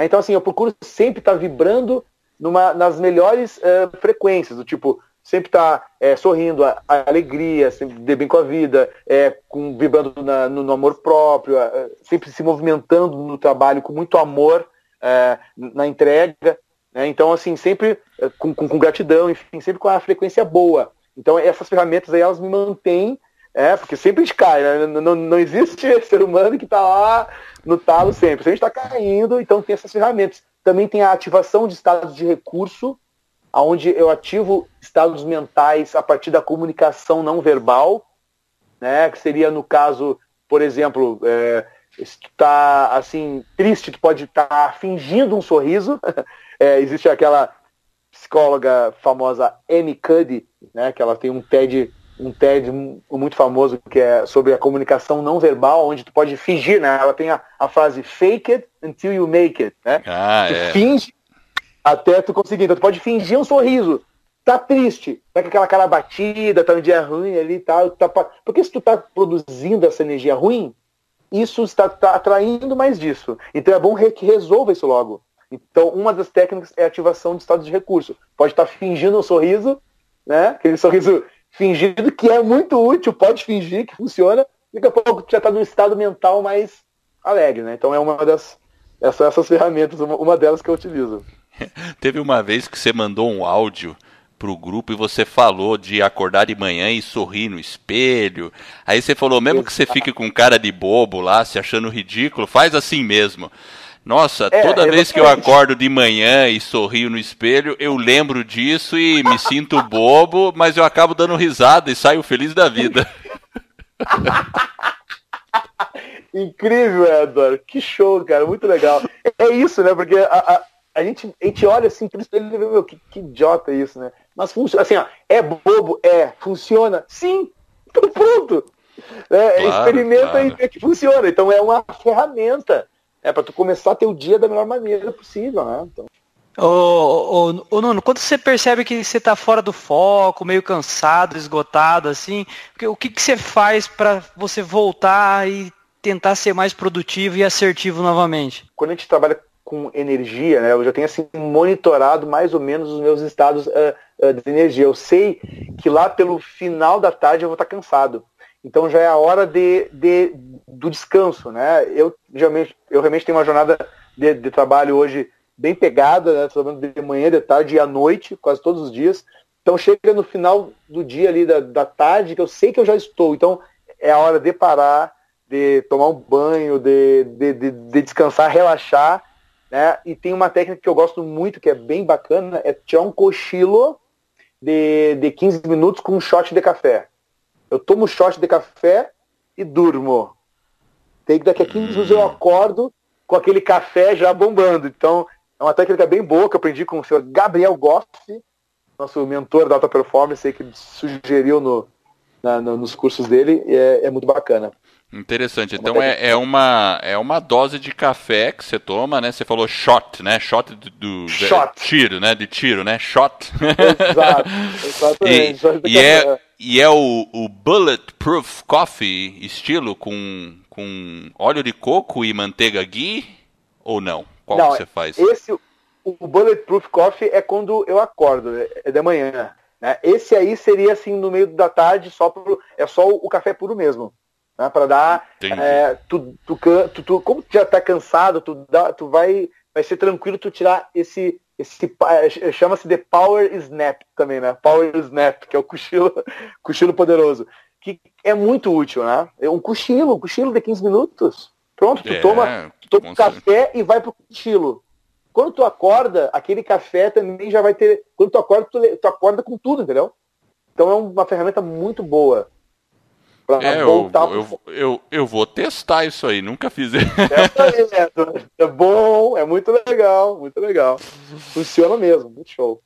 Né? Então, assim, eu procuro sempre estar tá vibrando numa, nas melhores uh, frequências, do tipo, sempre estar tá, é, sorrindo, a, a, alegria, sempre de bem com a vida, é, com, vibrando na, no, no, amor próprio, sempre se movimentando no trabalho com muito amor na entrega. Né? Então, assim, sempre com, com, com, gratidão, enfim, sempre com a frequência boa. Então, essas ferramentas aí, elas me mantêm é, porque sempre a gente cai, né? não, não, existe ser humano que está lá no talo sempre. Se a gente está caindo, então tem essas ferramentas. Também tem a ativação de estados de recurso, onde eu ativo estados mentais a partir da comunicação não verbal, né? Que seria no caso, por exemplo, é, se tu tá assim, triste, tu pode estar tá fingindo um sorriso. É, existe aquela psicóloga famosa Amy Cuddy, né? Que ela tem um TED um TED muito famoso que é sobre a comunicação não verbal, onde tu pode fingir, né? Ela tem a, a frase fake it until you make it, né? Ah, tu é. finge até tu conseguir. Então tu pode fingir um sorriso. Tá triste, tá com aquela cara batida, tá um dia ruim ali e tal. Tá... Porque se tu tá produzindo essa energia ruim, isso está tá atraindo mais disso. Então é bom que resolva isso logo. Então, uma das técnicas é a ativação de estados de recurso. Pode estar fingindo um sorriso, né? Aquele sorriso fingido que é muito útil, pode fingir que funciona. Daqui a pouco já está num estado mental mais alegre, né? Então é uma das essas, essas ferramentas, uma, uma delas que eu utilizo. Teve uma vez que você mandou um áudio pro grupo e você falou de acordar de manhã e sorrir no espelho. Aí você falou, mesmo que você fique com cara de bobo lá, se achando ridículo, faz assim mesmo. Nossa, é, toda exatamente. vez que eu acordo de manhã e sorrio no espelho, eu lembro disso e me sinto bobo, mas eu acabo dando risada e saio feliz da vida. Incrível, Edward. Que show, cara. Muito legal. É isso, né? Porque a, a, a gente, a gente olha assim pro espelho e vê, meu, que, que idiota isso, né? Mas funciona. Assim, ó, é bobo? É. Funciona? Sim. Então pronto. É, claro, experimenta claro. e vê que funciona. Então é uma ferramenta é para tu começar o dia da melhor maneira possível, né? Então... Ô, ô, ô, Nuno, quando você percebe que você está fora do foco, meio cansado, esgotado, assim, o que, que você faz para você voltar e tentar ser mais produtivo e assertivo novamente? Quando a gente trabalha com energia, né, eu já tenho assim monitorado mais ou menos os meus estados uh, uh, de energia. Eu sei que lá pelo final da tarde eu vou estar cansado. Então já é a hora de, de do descanso, né? Eu realmente, eu realmente tenho uma jornada de, de trabalho hoje bem pegada, né? Trabalhando de manhã, de tarde e à noite, quase todos os dias. Então chega no final do dia ali da, da tarde que eu sei que eu já estou. Então é a hora de parar, de tomar um banho, de, de, de, de descansar, relaxar. Né? E tem uma técnica que eu gosto muito, que é bem bacana, é tirar um cochilo de, de 15 minutos com um shot de café. Eu tomo um shot de café e durmo. Tem que daqui a 15 minutos eu acordo com aquele café já bombando. Então, é uma técnica bem boa que eu aprendi com o senhor Gabriel Goff, nosso mentor da alta performance, que sugeriu no, na, no, nos cursos dele, e é, é muito bacana. Interessante. Então é, é, uma, é uma dose de café que você toma, né? Você falou shot, né? Shot do, do shot. tiro, né? De tiro, né? Shot. Exato. Exatamente. E, e é, e é o, o Bulletproof Coffee estilo com, com óleo de coco e manteiga ghee ou não? Qual não, você faz? Esse, o Bulletproof Coffee é quando eu acordo, é, de manhã. Né? Esse aí seria assim no meio da tarde, só pro, é só o café puro mesmo né, para dar. É, tu, tu, tu, tu, como tu já está cansado, tu, dá, tu vai, vai ser tranquilo tu tirar esse. Esse é, Chama-se de Power Snap também, né? Power Snap, que é o cochilo, cochilo poderoso. Que é muito útil, né? É um cochilo, um cochilo de 15 minutos. Pronto, tu é, toma, tu toma um café e vai pro cochilo. Quando tu acorda, aquele café também já vai ter. Quando tu acorda, tu, tu acorda com tudo, entendeu? Então é uma ferramenta muito boa é, voltar eu, pro... eu, eu, eu, vou testar isso aí, nunca fiz isso. É, é bom, é muito legal, muito legal. Funciona mesmo, muito show.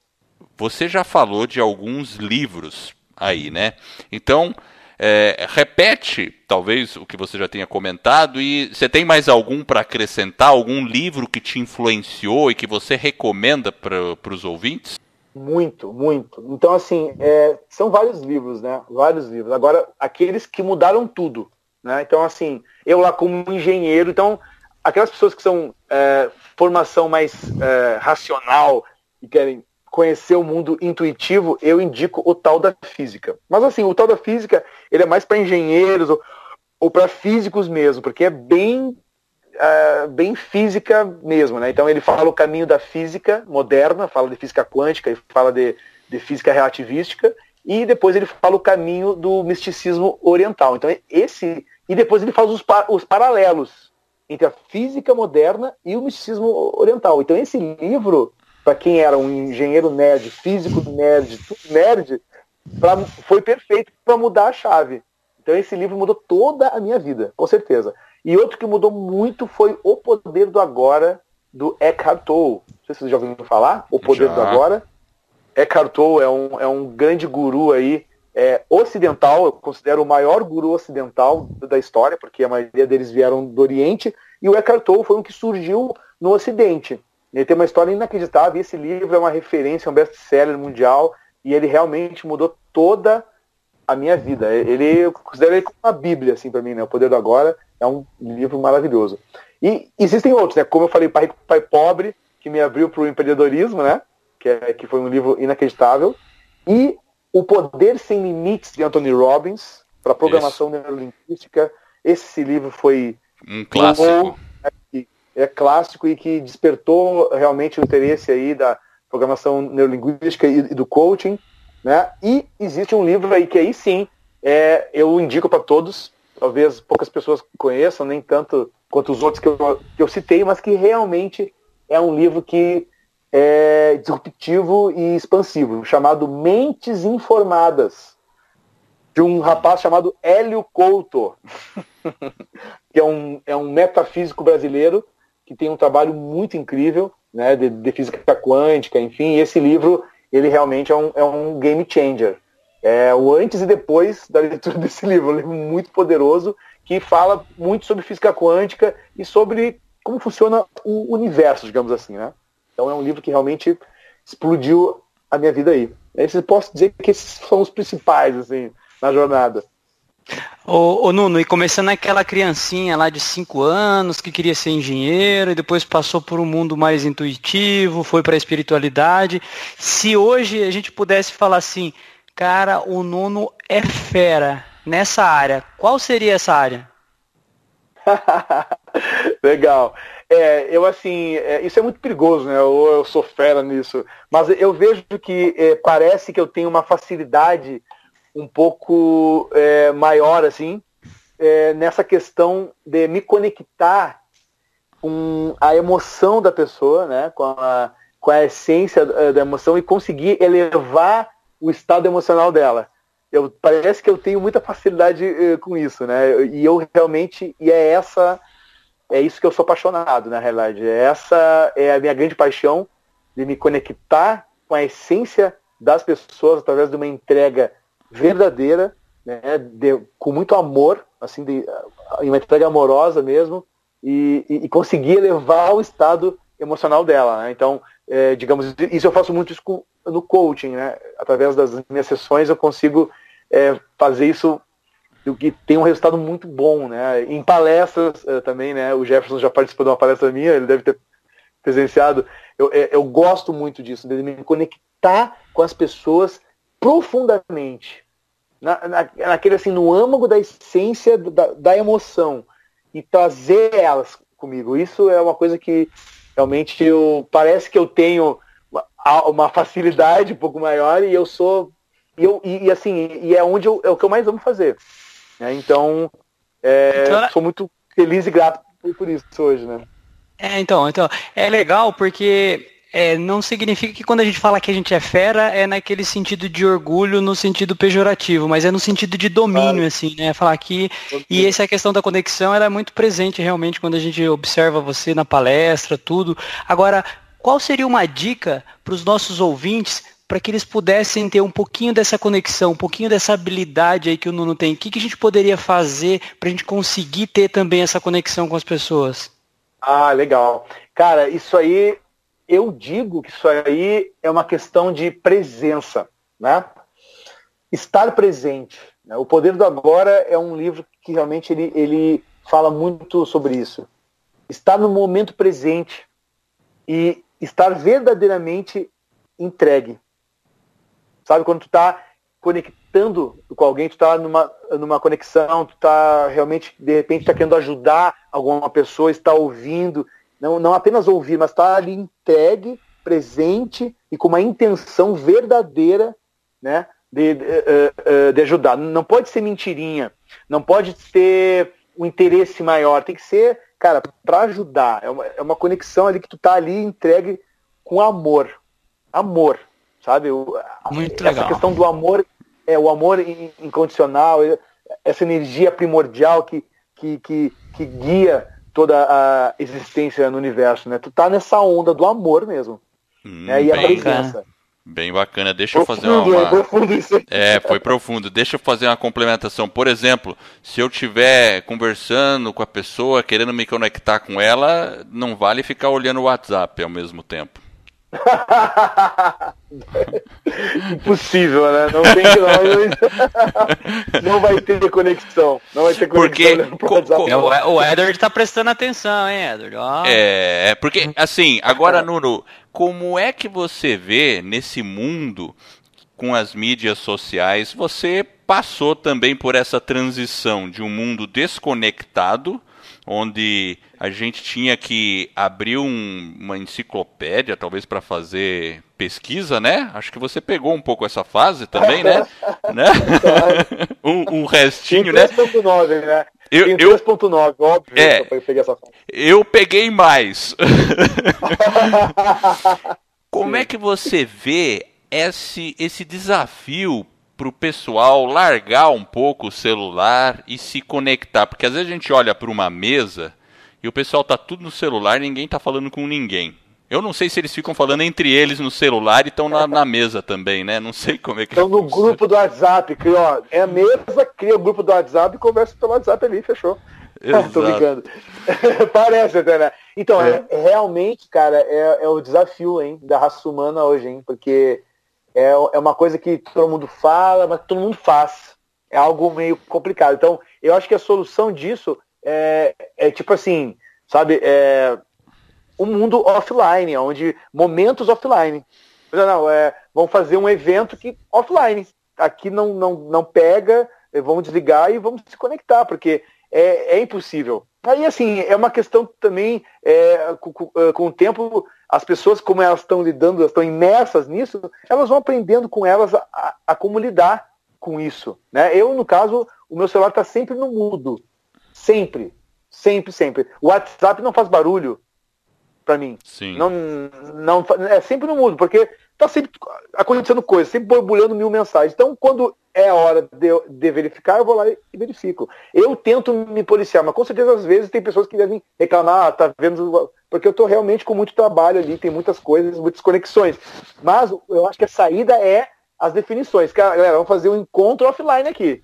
Você já falou de alguns livros aí, né? Então, é, repete, talvez, o que você já tenha comentado, e você tem mais algum para acrescentar? Algum livro que te influenciou e que você recomenda para os ouvintes? Muito, muito. Então, assim, é, são vários livros, né? Vários livros. Agora, aqueles que mudaram tudo. Né? Então, assim, eu lá como engenheiro, então, aquelas pessoas que são é, formação mais é, racional e querem conhecer o mundo intuitivo, eu indico o tal da física. Mas, assim, o tal da física, ele é mais para engenheiros ou, ou para físicos mesmo, porque é bem uh, bem física mesmo, né? Então ele fala o caminho da física moderna, fala de física quântica e fala de, de física relativística, e depois ele fala o caminho do misticismo oriental. Então esse e depois ele faz os, os paralelos entre a física moderna e o misticismo oriental. Então esse livro, para quem era um engenheiro nerd, físico nerd, tudo nerd, pra, foi perfeito para mudar a chave. Então esse livro mudou toda a minha vida, com certeza. E outro que mudou muito foi O Poder do Agora, do Eckhart Tolle. Não sei se vocês já ouviram falar, O Poder já. do Agora. Eckhart Tolle é um, é um grande guru aí, é, ocidental, eu considero o maior guru ocidental da história, porque a maioria deles vieram do Oriente, e o Eckhart Tolle foi um que surgiu no Ocidente. Ele tem uma história inacreditável, e esse livro é uma referência, é um best-seller mundial, e ele realmente mudou toda a minha vida. Ele, eu considero ele como uma bíblia, assim, para mim, né? O Poder do Agora é um livro maravilhoso. E existem outros, né? Como eu falei, Pai Pai Pobre, que me abriu para o empreendedorismo, né? Que, é, que foi um livro inacreditável. E O Poder Sem Limites, de Anthony Robbins, para programação Isso. neurolinguística. Esse livro foi um clássico. É, é clássico e que despertou realmente o interesse aí da programação neurolinguística e, e do coaching. Né? E existe um livro aí que aí sim é, eu indico para todos, talvez poucas pessoas conheçam, nem tanto quanto os outros que eu, que eu citei, mas que realmente é um livro que é disruptivo e expansivo, chamado Mentes Informadas, de um rapaz chamado Hélio Couto, que é um, é um metafísico brasileiro que tem um trabalho muito incrível né, de, de física quântica, enfim, esse livro ele realmente é um, é um game changer. É o antes e depois da leitura desse livro, um livro muito poderoso que fala muito sobre física quântica e sobre como funciona o universo, digamos assim, né? Então é um livro que realmente explodiu a minha vida aí. aí posso dizer que esses são os principais, assim, na jornada. Ô, ô, Nuno, e começando aquela criancinha lá de 5 anos que queria ser engenheiro e depois passou por um mundo mais intuitivo, foi para a espiritualidade. Se hoje a gente pudesse falar assim, cara, o Nuno é fera nessa área, qual seria essa área? Legal. É, eu assim, é, isso é muito perigoso, né? Ou eu sou fera nisso. Mas eu vejo que é, parece que eu tenho uma facilidade um pouco é, maior, assim, é, nessa questão de me conectar com a emoção da pessoa, né? Com a, com a essência é, da emoção e conseguir elevar o estado emocional dela. Eu, parece que eu tenho muita facilidade com isso, né? E eu realmente, e é essa é isso que eu sou apaixonado, na realidade. Essa é a minha grande paixão de me conectar com a essência das pessoas através de uma entrega verdadeira, né, de, com muito amor, assim, de, uma entrega amorosa mesmo, e, e, e conseguir elevar o estado emocional dela. Né? Então, é, digamos, isso eu faço muito isso com, no coaching, né? Através das minhas sessões eu consigo é, fazer isso do que tem um resultado muito bom, né? Em palestras uh, também, né? O Jefferson já participou de uma palestra minha, ele deve ter presenciado. Eu, eu, eu gosto muito disso, de me conectar com as pessoas profundamente, na, na, naquele assim, no âmago da essência da, da emoção e trazer elas comigo. Isso é uma coisa que realmente eu parece que eu tenho uma, facilidade um pouco maior e eu sou e, eu, e, e assim e é onde eu, é o que eu mais amo fazer né? Então, é, então, sou muito feliz e grato por isso hoje, né? É, então, então, é legal porque é, não significa que quando a gente fala que a gente é fera é naquele sentido de orgulho, no sentido pejorativo, mas é no sentido de domínio, claro. assim, né? Falar que. E essa questão da conexão ela é muito presente realmente quando a gente observa você na palestra, tudo. Agora, qual seria uma dica para os nossos ouvintes para que eles pudessem ter um pouquinho dessa conexão, um pouquinho dessa habilidade aí que o Nuno tem? O que, que a gente poderia fazer para a gente conseguir ter também essa conexão com as pessoas? Ah, legal. Cara, isso aí, eu digo que isso aí é uma questão de presença, né? Estar presente. Né? O Poder do Agora é um livro que realmente ele, ele fala muito sobre isso. Estar no momento presente e estar verdadeiramente entregue. Sabe, quando tu tá conectando com alguém, tu tá numa, numa conexão, tu tá realmente, de repente, tá querendo ajudar alguma pessoa, está ouvindo, não, não apenas ouvir, mas tá ali entregue, presente e com uma intenção verdadeira, né, de, de, eh, eh, de ajudar. Não pode ser mentirinha, não pode ter um interesse maior, tem que ser, cara, para ajudar. É uma, é uma conexão ali que tu tá ali entregue com amor. Amor sabe? Muito essa legal. questão do amor, é o amor incondicional, essa energia primordial que, que, que, que guia toda a existência no universo, né? Tu tá nessa onda do amor mesmo. Hum, né? E a presença. Bem bacana. Deixa profundo, eu fazer uma. É, profundo isso. é, foi profundo. Deixa eu fazer uma complementação. Por exemplo, se eu estiver conversando com a pessoa, querendo me conectar com ela, não vale ficar olhando o WhatsApp ao mesmo tempo. Impossível, né? Não tem não, não vai ter conexão. Não vai ter conexão. Porque co, o, Edward tá prestando atenção, hein, Edward? Oh. É, porque assim, agora, Nuno, como é que você vê nesse mundo com as mídias sociais, você passou também por essa transição de um mundo desconectado onde a gente tinha que abrir um, uma enciclopédia, talvez para fazer pesquisa, né? Acho que você pegou um pouco essa fase também, né? né? um, um restinho, né? 3.9, né? Eu, eu 3.9, óbvio é, eu peguei essa fase. Eu peguei mais. Como é que você vê esse, esse desafio para o pessoal largar um pouco o celular e se conectar. Porque às vezes a gente olha para uma mesa e o pessoal tá tudo no celular e ninguém tá falando com ninguém. Eu não sei se eles ficam falando entre eles no celular e estão na, na, mesa também, né? Não sei como é que Estão no grupo do WhatsApp, cria, ó, é a mesa, cria o grupo do WhatsApp e conversa pelo WhatsApp ali, fechou. Tô brincando. Parece até, né? Então, é. É, realmente, cara, é, é o desafio, hein, da raça humana hoje, hein? Porque é, é uma coisa que todo mundo fala, mas todo mundo faz. É algo meio complicado. Então, eu acho que a solução disso é, é tipo assim, sabe, é um mundo offline, onde momentos offline. Não, é, vamos fazer um evento que offline. Aqui não, não, não pega, vamos desligar e vamos se conectar, porque é, é impossível. Aí, assim, é uma questão também, é, com, com, o tempo, as pessoas, como elas estão lidando, elas estão imersas nisso, elas vão aprendendo com elas a, a, a como lidar com isso. Né? Eu, no caso, o meu celular está sempre no mudo. Sempre. Sempre, sempre. O WhatsApp não faz barulho para mim. Sim. Não, não, é sempre no mudo, porque tá sempre acontecendo coisas, sempre borbulhando mil mensagens. Então, quando é a hora de, de, verificar, eu vou lá e verifico. Eu tento me policiar, mas com certeza às vezes tem pessoas que devem reclamar, ah, tá vendo, porque eu estou realmente com muito trabalho ali, tem muitas coisas, muitas conexões. Mas eu acho que a saída é as definições. Galera, vamos fazer um encontro offline aqui.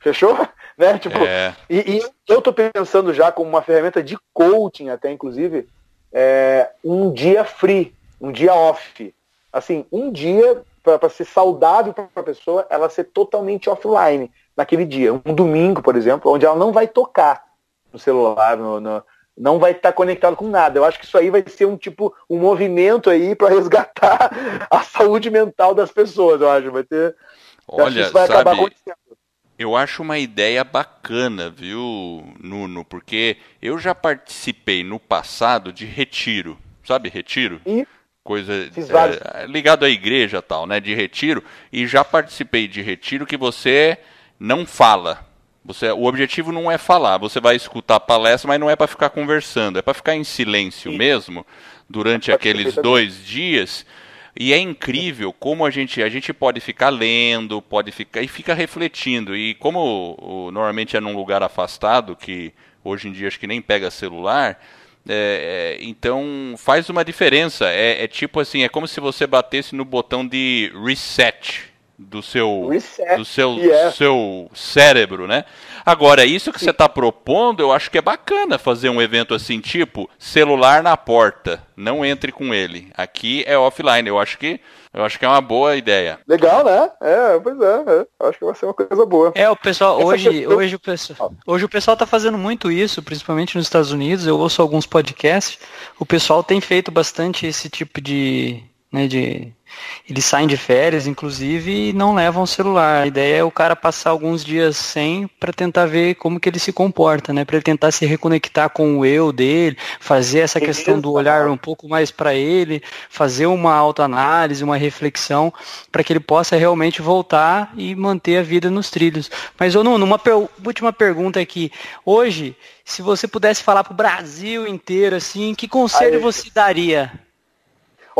Fechou? Né? Tipo, é. e, e, eu estou pensando já como uma ferramenta de coaching até, inclusive, é, um dia free, um dia off assim, um dia para ser saudável para a pessoa, ela ser totalmente offline naquele dia. Um domingo, por exemplo, onde ela não vai tocar no celular, no, no, não vai estar conectado com nada. Eu acho que isso aí vai ser um tipo, um movimento aí para resgatar a saúde mental das pessoas, eu acho. Vai ter. Olha, vai sabe, acabar acontecendo. Eu acho uma ideia bacana, viu, Nuno? Porque eu já participei no passado de retiro. Sabe retiro? E coisa é, ligado à igreja tal, né, de retiro, e já participei de retiro que você não fala. Você, o objetivo não é falar, você vai escutar a palestra, mas não é para ficar conversando, é para ficar em silêncio Sim. mesmo durante aqueles dois dias. E é incrível como a gente a gente pode ficar lendo, pode ficar e fica refletindo. E como normalmente é num lugar afastado, que hoje em dia acho que nem pega celular, é, é, então faz uma diferença. É, é, tipo assim, é como se você batesse no botão de reset do seu reset, do seu, yeah. seu cérebro, né? Agora, isso que você está propondo, eu acho que é bacana fazer um evento assim, tipo celular na porta, não entre com ele. Aqui é offline. Eu acho que eu acho que é uma boa ideia. Legal, né? É, pois é, é. acho que vai ser uma coisa boa. É, o pessoal, hoje, questão... hoje, o pessoal, hoje o pessoal tá fazendo muito isso, principalmente nos Estados Unidos. Eu ouço alguns podcasts. O pessoal tem feito bastante esse tipo de, né, de eles saem de férias, inclusive, e não levam o celular. A ideia é o cara passar alguns dias sem para tentar ver como que ele se comporta, né? Para ele tentar se reconectar com o eu dele, fazer essa questão do olhar um pouco mais para ele, fazer uma autoanálise, uma reflexão, para que ele possa realmente voltar e manter a vida nos trilhos. Mas, ô Nuno, uma per última pergunta aqui. Hoje, se você pudesse falar para o Brasil inteiro, assim, que conselho Aí, você daria?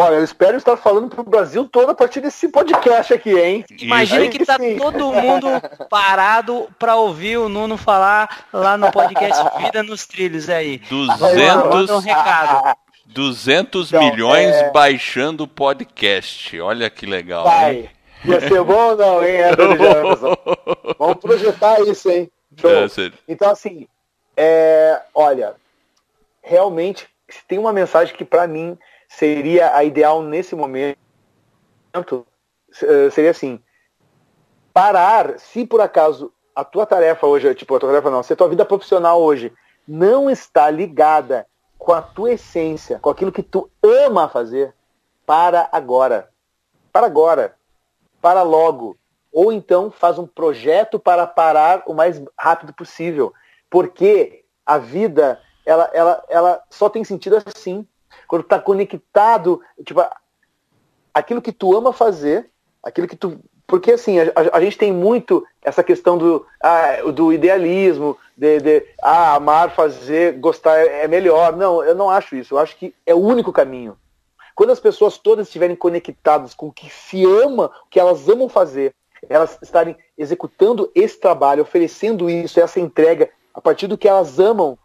Olha, eu espero estar falando para o Brasil todo a partir desse podcast aqui, hein? Imagina que tá sim. todo mundo parado para ouvir o Nuno falar lá no podcast Vida nos Trilhos aí. 200, um recado. 200 então, milhões é... baixando o podcast. Olha que legal. Vai. Hein? Ia ser bom ou não, hein, Vamos projetar isso, hein? É, então, assim, é, olha, realmente, tem uma mensagem que para mim seria a ideal nesse momento eh, seria assim: parar, se por acaso a tua tarefa hoje, tipo, a tua tarefa não, se a tua vida profissional hoje não está ligada com a tua essência, com aquilo que tu ama fazer, para agora. Para agora. Para logo. Ou então faz um projeto para parar o mais rápido possível. Porque a vida, ela, ela, ela só tem sentido assim. Quando está conectado, tipo, aquilo que tu ama fazer, aquilo que tu. Porque assim, a, a gente tem muito essa questão do, ah, do idealismo, de, de ah, amar, fazer, gostar é, é melhor. Não, eu não acho isso. Eu acho que é o único caminho. Quando as pessoas todas estiverem conectadas com o que se ama, o que elas amam fazer, elas estarem executando esse trabalho, oferecendo isso, essa entrega, a partir do que elas amam,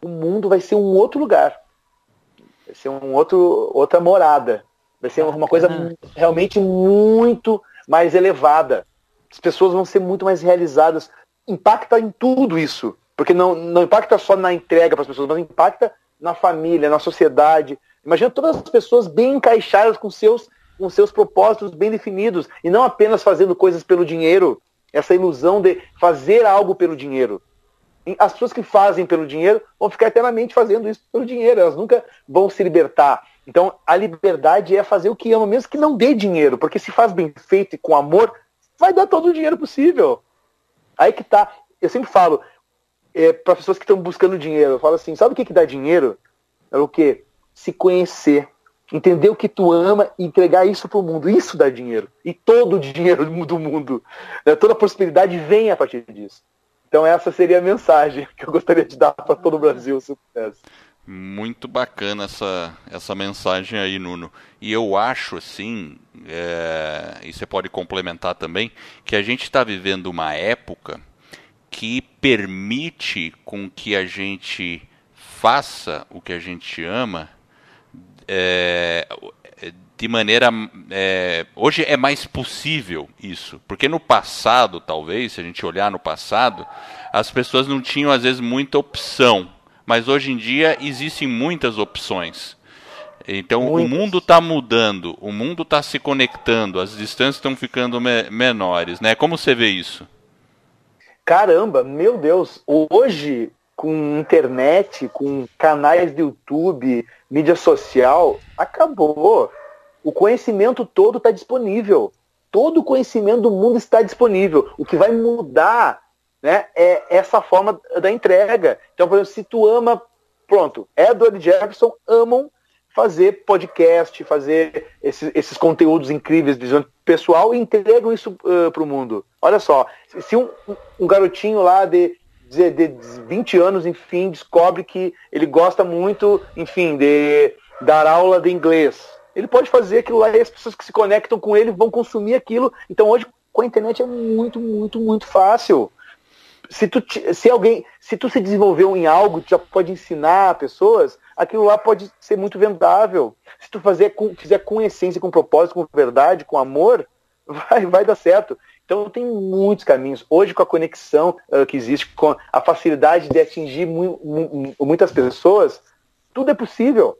o mundo vai ser um outro lugar. Vai ser um outro, outra morada. Vai ser uma coisa realmente muito mais elevada. As pessoas vão ser muito mais realizadas. Impacta em tudo isso. Porque não, não impacta só na entrega para as pessoas, mas impacta na família, na sociedade. Imagina todas as pessoas bem encaixadas com seus, com seus propósitos bem definidos. E não apenas fazendo coisas pelo dinheiro. Essa ilusão de fazer algo pelo dinheiro. As pessoas que fazem pelo dinheiro vão ficar eternamente fazendo isso pelo dinheiro. Elas nunca vão se libertar. Então, a liberdade é fazer o que ama, mesmo que não dê dinheiro, porque se faz bem feito e com amor, vai dar todo o dinheiro possível. Aí que tá. Eu sempre falo é, para pessoas que estão buscando dinheiro, eu falo assim: sabe o que, que dá dinheiro? É o que? Se conhecer. Entender o que tu ama e entregar isso para o mundo. Isso dá dinheiro. E todo o dinheiro do mundo, né? toda a prosperidade vem a partir disso. Então essa seria a mensagem que eu gostaria de dar para todo o Brasil, se pudesse. Muito bacana essa, essa mensagem aí, Nuno. E eu acho, assim, é, e você pode complementar também, que a gente está vivendo uma época que permite com que a gente faça o que a gente ama é, de maneira. É, hoje é mais possível isso, porque no passado, talvez, se a gente olhar no passado, as pessoas não tinham às vezes muita opção mas hoje em dia existem muitas opções. Então Muitas. o mundo está mudando, o mundo está se conectando, as distâncias estão ficando me menores, né? Como você vê isso? Caramba, meu Deus, hoje com internet, com canais de YouTube, mídia social, acabou. O conhecimento todo está disponível. Todo o conhecimento do mundo está disponível. O que vai mudar né, é essa forma da entrega. Então, por exemplo, se tu ama, pronto, Edward Jefferson amam fazer podcast, fazer esses, esses conteúdos incríveis de visão pessoal e entregam isso uh, para o mundo. Olha só, se um, um garotinho lá de, de, de 20 anos, enfim, descobre que ele gosta muito, enfim, de dar aula de inglês, ele pode fazer aquilo lá e as pessoas que se conectam com ele vão consumir aquilo. Então hoje com a internet é muito, muito, muito fácil se tu, se alguém, se tu se desenvolveu em algo, tu já pode ensinar pessoas, aquilo lá pode ser muito vendável. Se tu fazer com, fizer com essência, com propósito, com verdade, com amor, vai, vai dar certo. Então tem muitos caminhos. Hoje com a conexão uh, que existe, com a facilidade de atingir mu mu muitas pessoas, tudo é possível.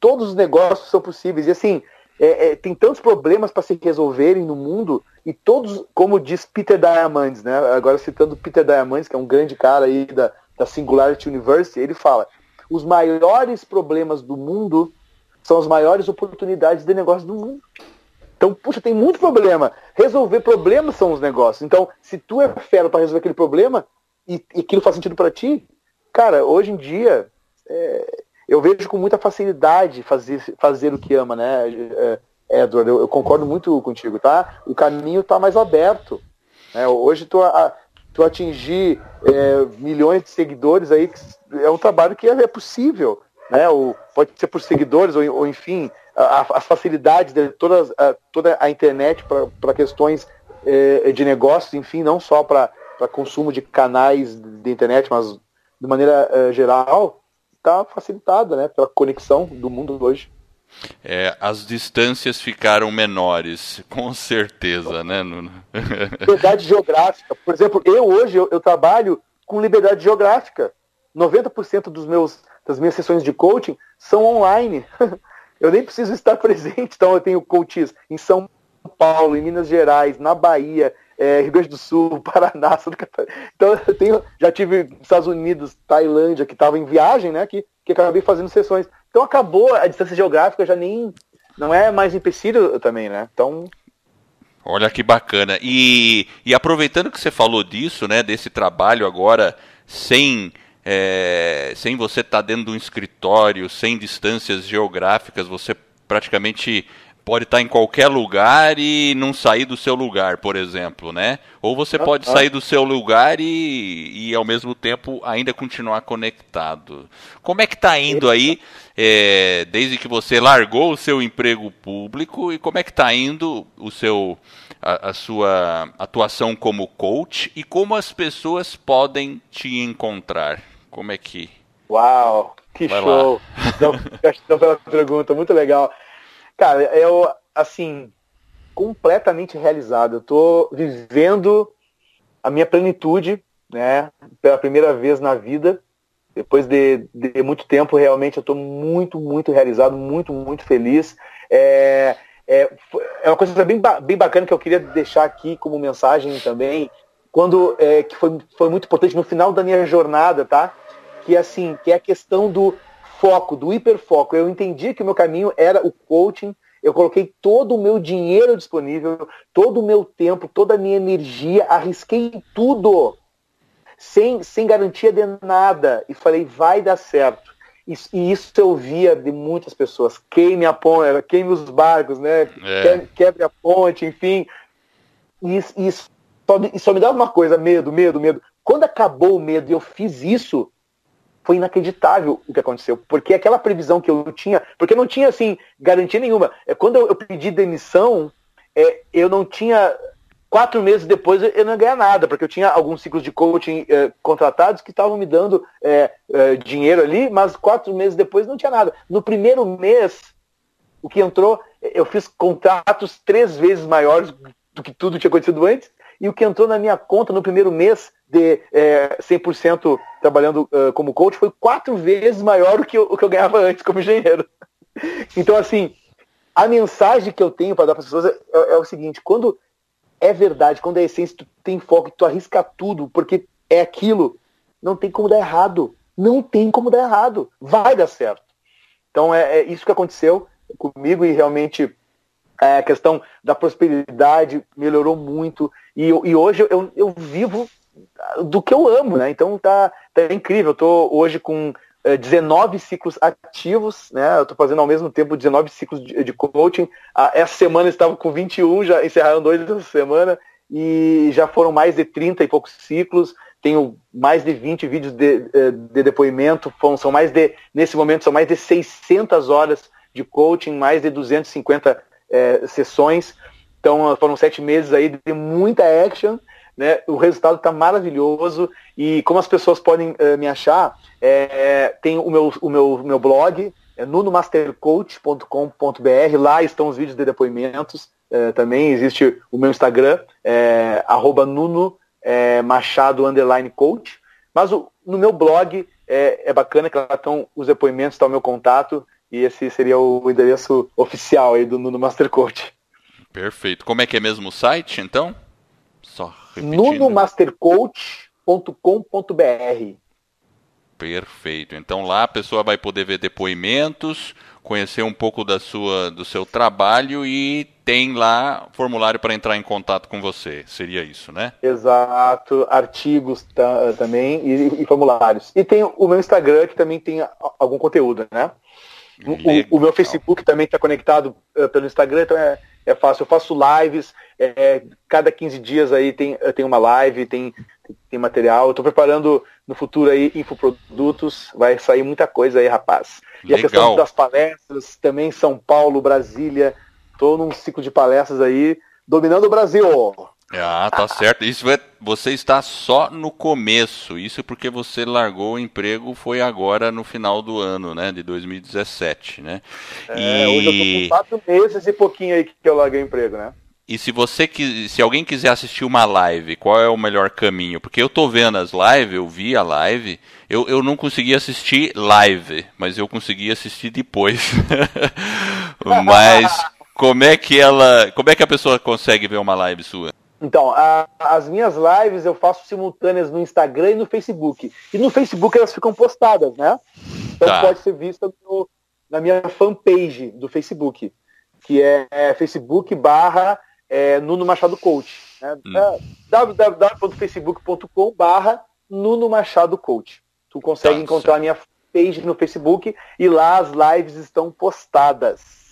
Todos os negócios são possíveis. E assim, é, é, tem tantos problemas para se resolverem no mundo e todos, como diz Peter Diamandis, né? Agora citando Peter Diamandis, que é um grande cara aí da, da Singularity University, ele fala: os maiores problemas do mundo são as maiores oportunidades de negócio do mundo. Então, puxa, tem muito problema. Resolver problemas são os negócios. Então, se tu é fera para resolver aquele problema e, e aquilo faz sentido para ti, cara, hoje em dia é, eu vejo com muita facilidade fazer, fazer o que ama, né, é, Edward? Eu, eu concordo muito contigo, tá? O caminho está mais aberto. Né? Hoje tu, a, tu atingir é, milhões de seguidores aí é um trabalho que é, possível, né? O, pode ser por seguidores ou, ou enfim as facilidades de todas, a, toda a internet para questões é, de negócios, enfim, não só para consumo de canais de internet, mas de maneira é, geral, está facilitada né, pela conexão do mundo hoje. É, as distâncias ficaram menores, com certeza, né, Nuno? liberdade geográfica. Por exemplo, eu hoje eu, eu trabalho com liberdade geográfica. 90% dos meus, das minhas sessões de coaching são online. eu nem preciso estar presente. Então eu tenho coaches em São Paulo, em Minas Gerais, na Bahia, é, Rio Grande do Sul, Paraná, Santa Catarina. Então eu tenho, já tive Estados Unidos, Tailândia, que estava em viagem, né? Que, que acabei fazendo sessões. Então acabou a distância geográfica, já nem. Não é mais empecilho também, né? Então. Olha que bacana. E, e aproveitando que você falou disso, né? Desse trabalho agora sem. É, sem você estar tá dentro de um escritório, sem distâncias geográficas, você praticamente pode estar em qualquer lugar e não sair do seu lugar, por exemplo, né? Ou você pode sair do seu lugar e, e ao mesmo tempo ainda continuar conectado. Como é que está indo aí, é, desde que você largou o seu emprego público e como é que está indo o seu a, a, sua atuação como coach e como as pessoas podem te encontrar? Como é que? Uau, que Vai show! Então, pela pergunta, muito legal. Cara, eu, assim, completamente realizado. Eu tô vivendo a minha plenitude, né, pela primeira vez na vida. Depois de, de muito tempo, realmente, eu estou muito, muito realizado, muito, muito feliz. É, é, é uma coisa bem, bem bacana que eu queria deixar aqui como mensagem também, quando é, que foi, foi muito importante no final da minha jornada, tá? Que assim, que é a questão do foco, do hiperfoco. Eu entendi que o meu caminho era o coaching, eu coloquei todo o meu dinheiro disponível, todo o meu tempo, toda a minha energia, arrisquei tudo, sem, sem garantia de nada, e falei, vai dar certo. E, e isso eu via de muitas pessoas. Queime a ponte, queime os barcos, né? É. Quebre a ponte, enfim. E isso, isso, só, isso só me dava uma coisa, medo, medo, medo. Quando acabou o medo e eu fiz isso, foi inacreditável o que aconteceu. Porque aquela previsão que eu tinha, porque não tinha assim garantia nenhuma. É quando eu, pedi demissão, é, eu não tinha quatro meses depois eu não ia ganhar nada, porque eu tinha alguns ciclos de coaching é, contratados que estavam me dando é, é, dinheiro ali, mas quatro meses depois não tinha nada. No primeiro mês, o que entrou, eu fiz contratos três vezes maiores do que tudo tinha acontecido antes, e o que entrou na minha conta no primeiro mês de é, 100% trabalhando uh, como coach foi quatro vezes maior do que eu, o que eu ganhava antes como engenheiro. Então, assim, a mensagem que eu tenho para dar para as pessoas é, é, é, o seguinte: quando é verdade, quando é essência, tu tem foco, tu arrisca tudo, porque é aquilo, não tem como dar errado. Não tem como dar errado. Vai dar certo. Então, é, é isso que aconteceu comigo e realmente a questão da prosperidade melhorou muito. E, e hoje eu, eu vivo do que eu amo, né? Então tá, tá incrível. Eu tô hoje com é, 19 ciclos ativos, né? Eu tô fazendo ao mesmo tempo 19 ciclos de, de coaching. Ah, essa semana estava com 21, já encerraram dois essa semana e já foram mais de 30 e poucos ciclos. Tenho mais de 20 vídeos de, eh, de depoimento, são mais de, nesse momento, são mais de 600 horas de coaching, mais de 250 é, sessões. Então foram sete meses aí de muita action. Né? O resultado está maravilhoso e como as pessoas podem uh, me achar, é, tem o meu, o meu, meu blog, é nunomastercoach.com.br, lá estão os vídeos de depoimentos, é, também existe o meu Instagram, é, arroba nuno é, machado underline coach, mas o, no meu blog é, é bacana que lá estão os depoimentos, está o meu contato, e esse seria o endereço oficial aí do Nuno Master Coach. Perfeito. Como é que é mesmo o site, então? Só nunomastercoach.com.br Perfeito. Então lá a pessoa vai poder ver depoimentos, conhecer um pouco da sua, do seu trabalho e tem lá formulário para entrar em contato com você. Seria isso, né? Exato. Artigos também e, e, formulários. E tem o meu Instagram que também tem algum conteúdo, né? O, o, meu Facebook também está conectado uh, pelo Instagram, então é, é fácil. Eu faço lives, é, cada 15 dias aí tem, tem uma live, tem, tem material. Estou preparando no futuro aí infoprodutos, vai sair muita coisa aí, rapaz. E Legal. a questão das palestras, também São Paulo, Brasília. Estou num ciclo de palestras aí, dominando o Brasil. Ah, tá certo. Isso é, você está só no começo. Isso porque você largou o emprego foi agora no final do ano, né, de 2017, né? É, e... hoje eu tô com quatro meses e pouquinho aí que eu larguei o emprego, né? E se você se alguém quiser assistir uma live, qual é o melhor caminho? Porque eu tô vendo as lives, eu vi a live, eu, eu não consegui assistir live, mas eu consegui assistir depois. mas como é que ela, como é que a pessoa consegue ver uma live sua? Então, a, as minhas lives eu faço simultâneas no Instagram e no Facebook. E no Facebook elas ficam postadas, né? Então tá. pode ser vista no, na minha fanpage do Facebook, que é, é Facebook barra é, Nuno Machado Coach. Né? Hum. É www.facebook.com barra Nuno Machado Coach. Tu consegue tá, encontrar a minha page no Facebook e lá as lives estão postadas.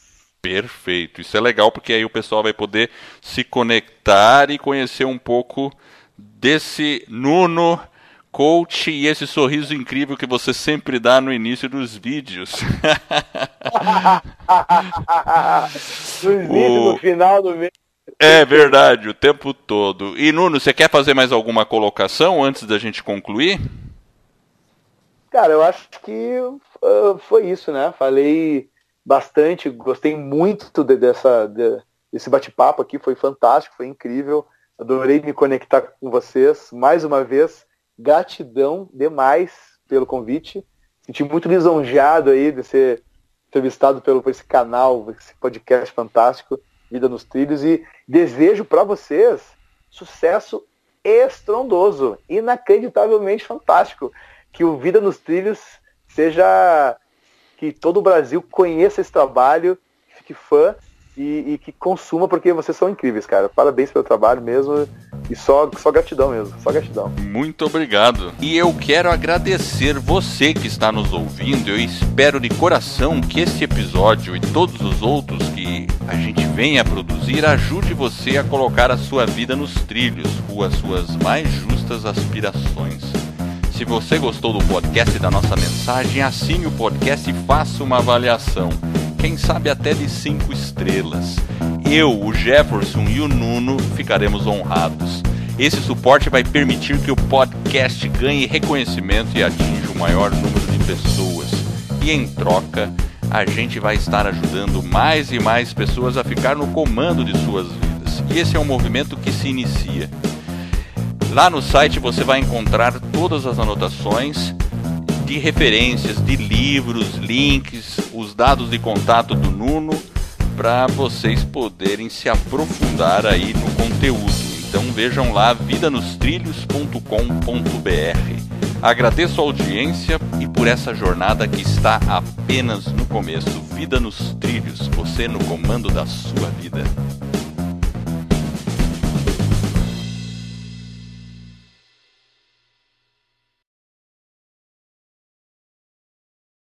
Perfeito. Isso é legal porque aí o pessoal vai poder se conectar e conhecer um pouco desse Nuno coach e esse sorriso incrível que você sempre dá no início dos vídeos. no o... no final do vídeo. É verdade, o tempo todo. E Nuno, você quer fazer mais alguma colocação antes da gente concluir? Cara, eu acho que uh, foi isso, né? Falei bastante, gostei muito de, dessa, de, desse bate-papo aqui, foi fantástico, foi incrível. Adorei me conectar com vocês. Mais uma vez, gratidão demais pelo convite. Senti muito lisonjeado aí de ser entrevistado pelo, por esse canal, esse podcast fantástico. Vida nos Trilhos e desejo para vocês sucesso estrondoso, inacreditavelmente fantástico. Que o Vida nos Trilhos seja que todo o Brasil conheça esse trabalho, fique fã e, e, que consuma, porque vocês são incríveis, cara. Parabéns pelo trabalho mesmo. E só, só gratidão mesmo, só gratidão. Muito obrigado. E eu quero agradecer você que está nos ouvindo. Eu espero de coração que esse episódio e todos os outros que a gente vem a produzir ajude você a colocar a sua vida nos trilhos, com as suas mais justas aspirações. Se você gostou do podcast e da nossa mensagem, assine o podcast e faça uma avaliação quem sabe até de cinco estrelas. Eu, o Jefferson e o Nuno ficaremos honrados. Esse suporte vai permitir que o podcast ganhe reconhecimento e atinja o maior número de pessoas. E em troca, a gente vai estar ajudando mais e mais pessoas a ficar no comando de suas vidas. E esse é um movimento que se inicia. Lá no site você vai encontrar todas as anotações de referências, de livros, links, os dados de contato do Nuno para vocês poderem se aprofundar aí no conteúdo. Então vejam lá vidanostrilhos.com.br. Agradeço a audiência e por essa jornada que está apenas no começo. Vida nos trilhos, você no comando da sua vida.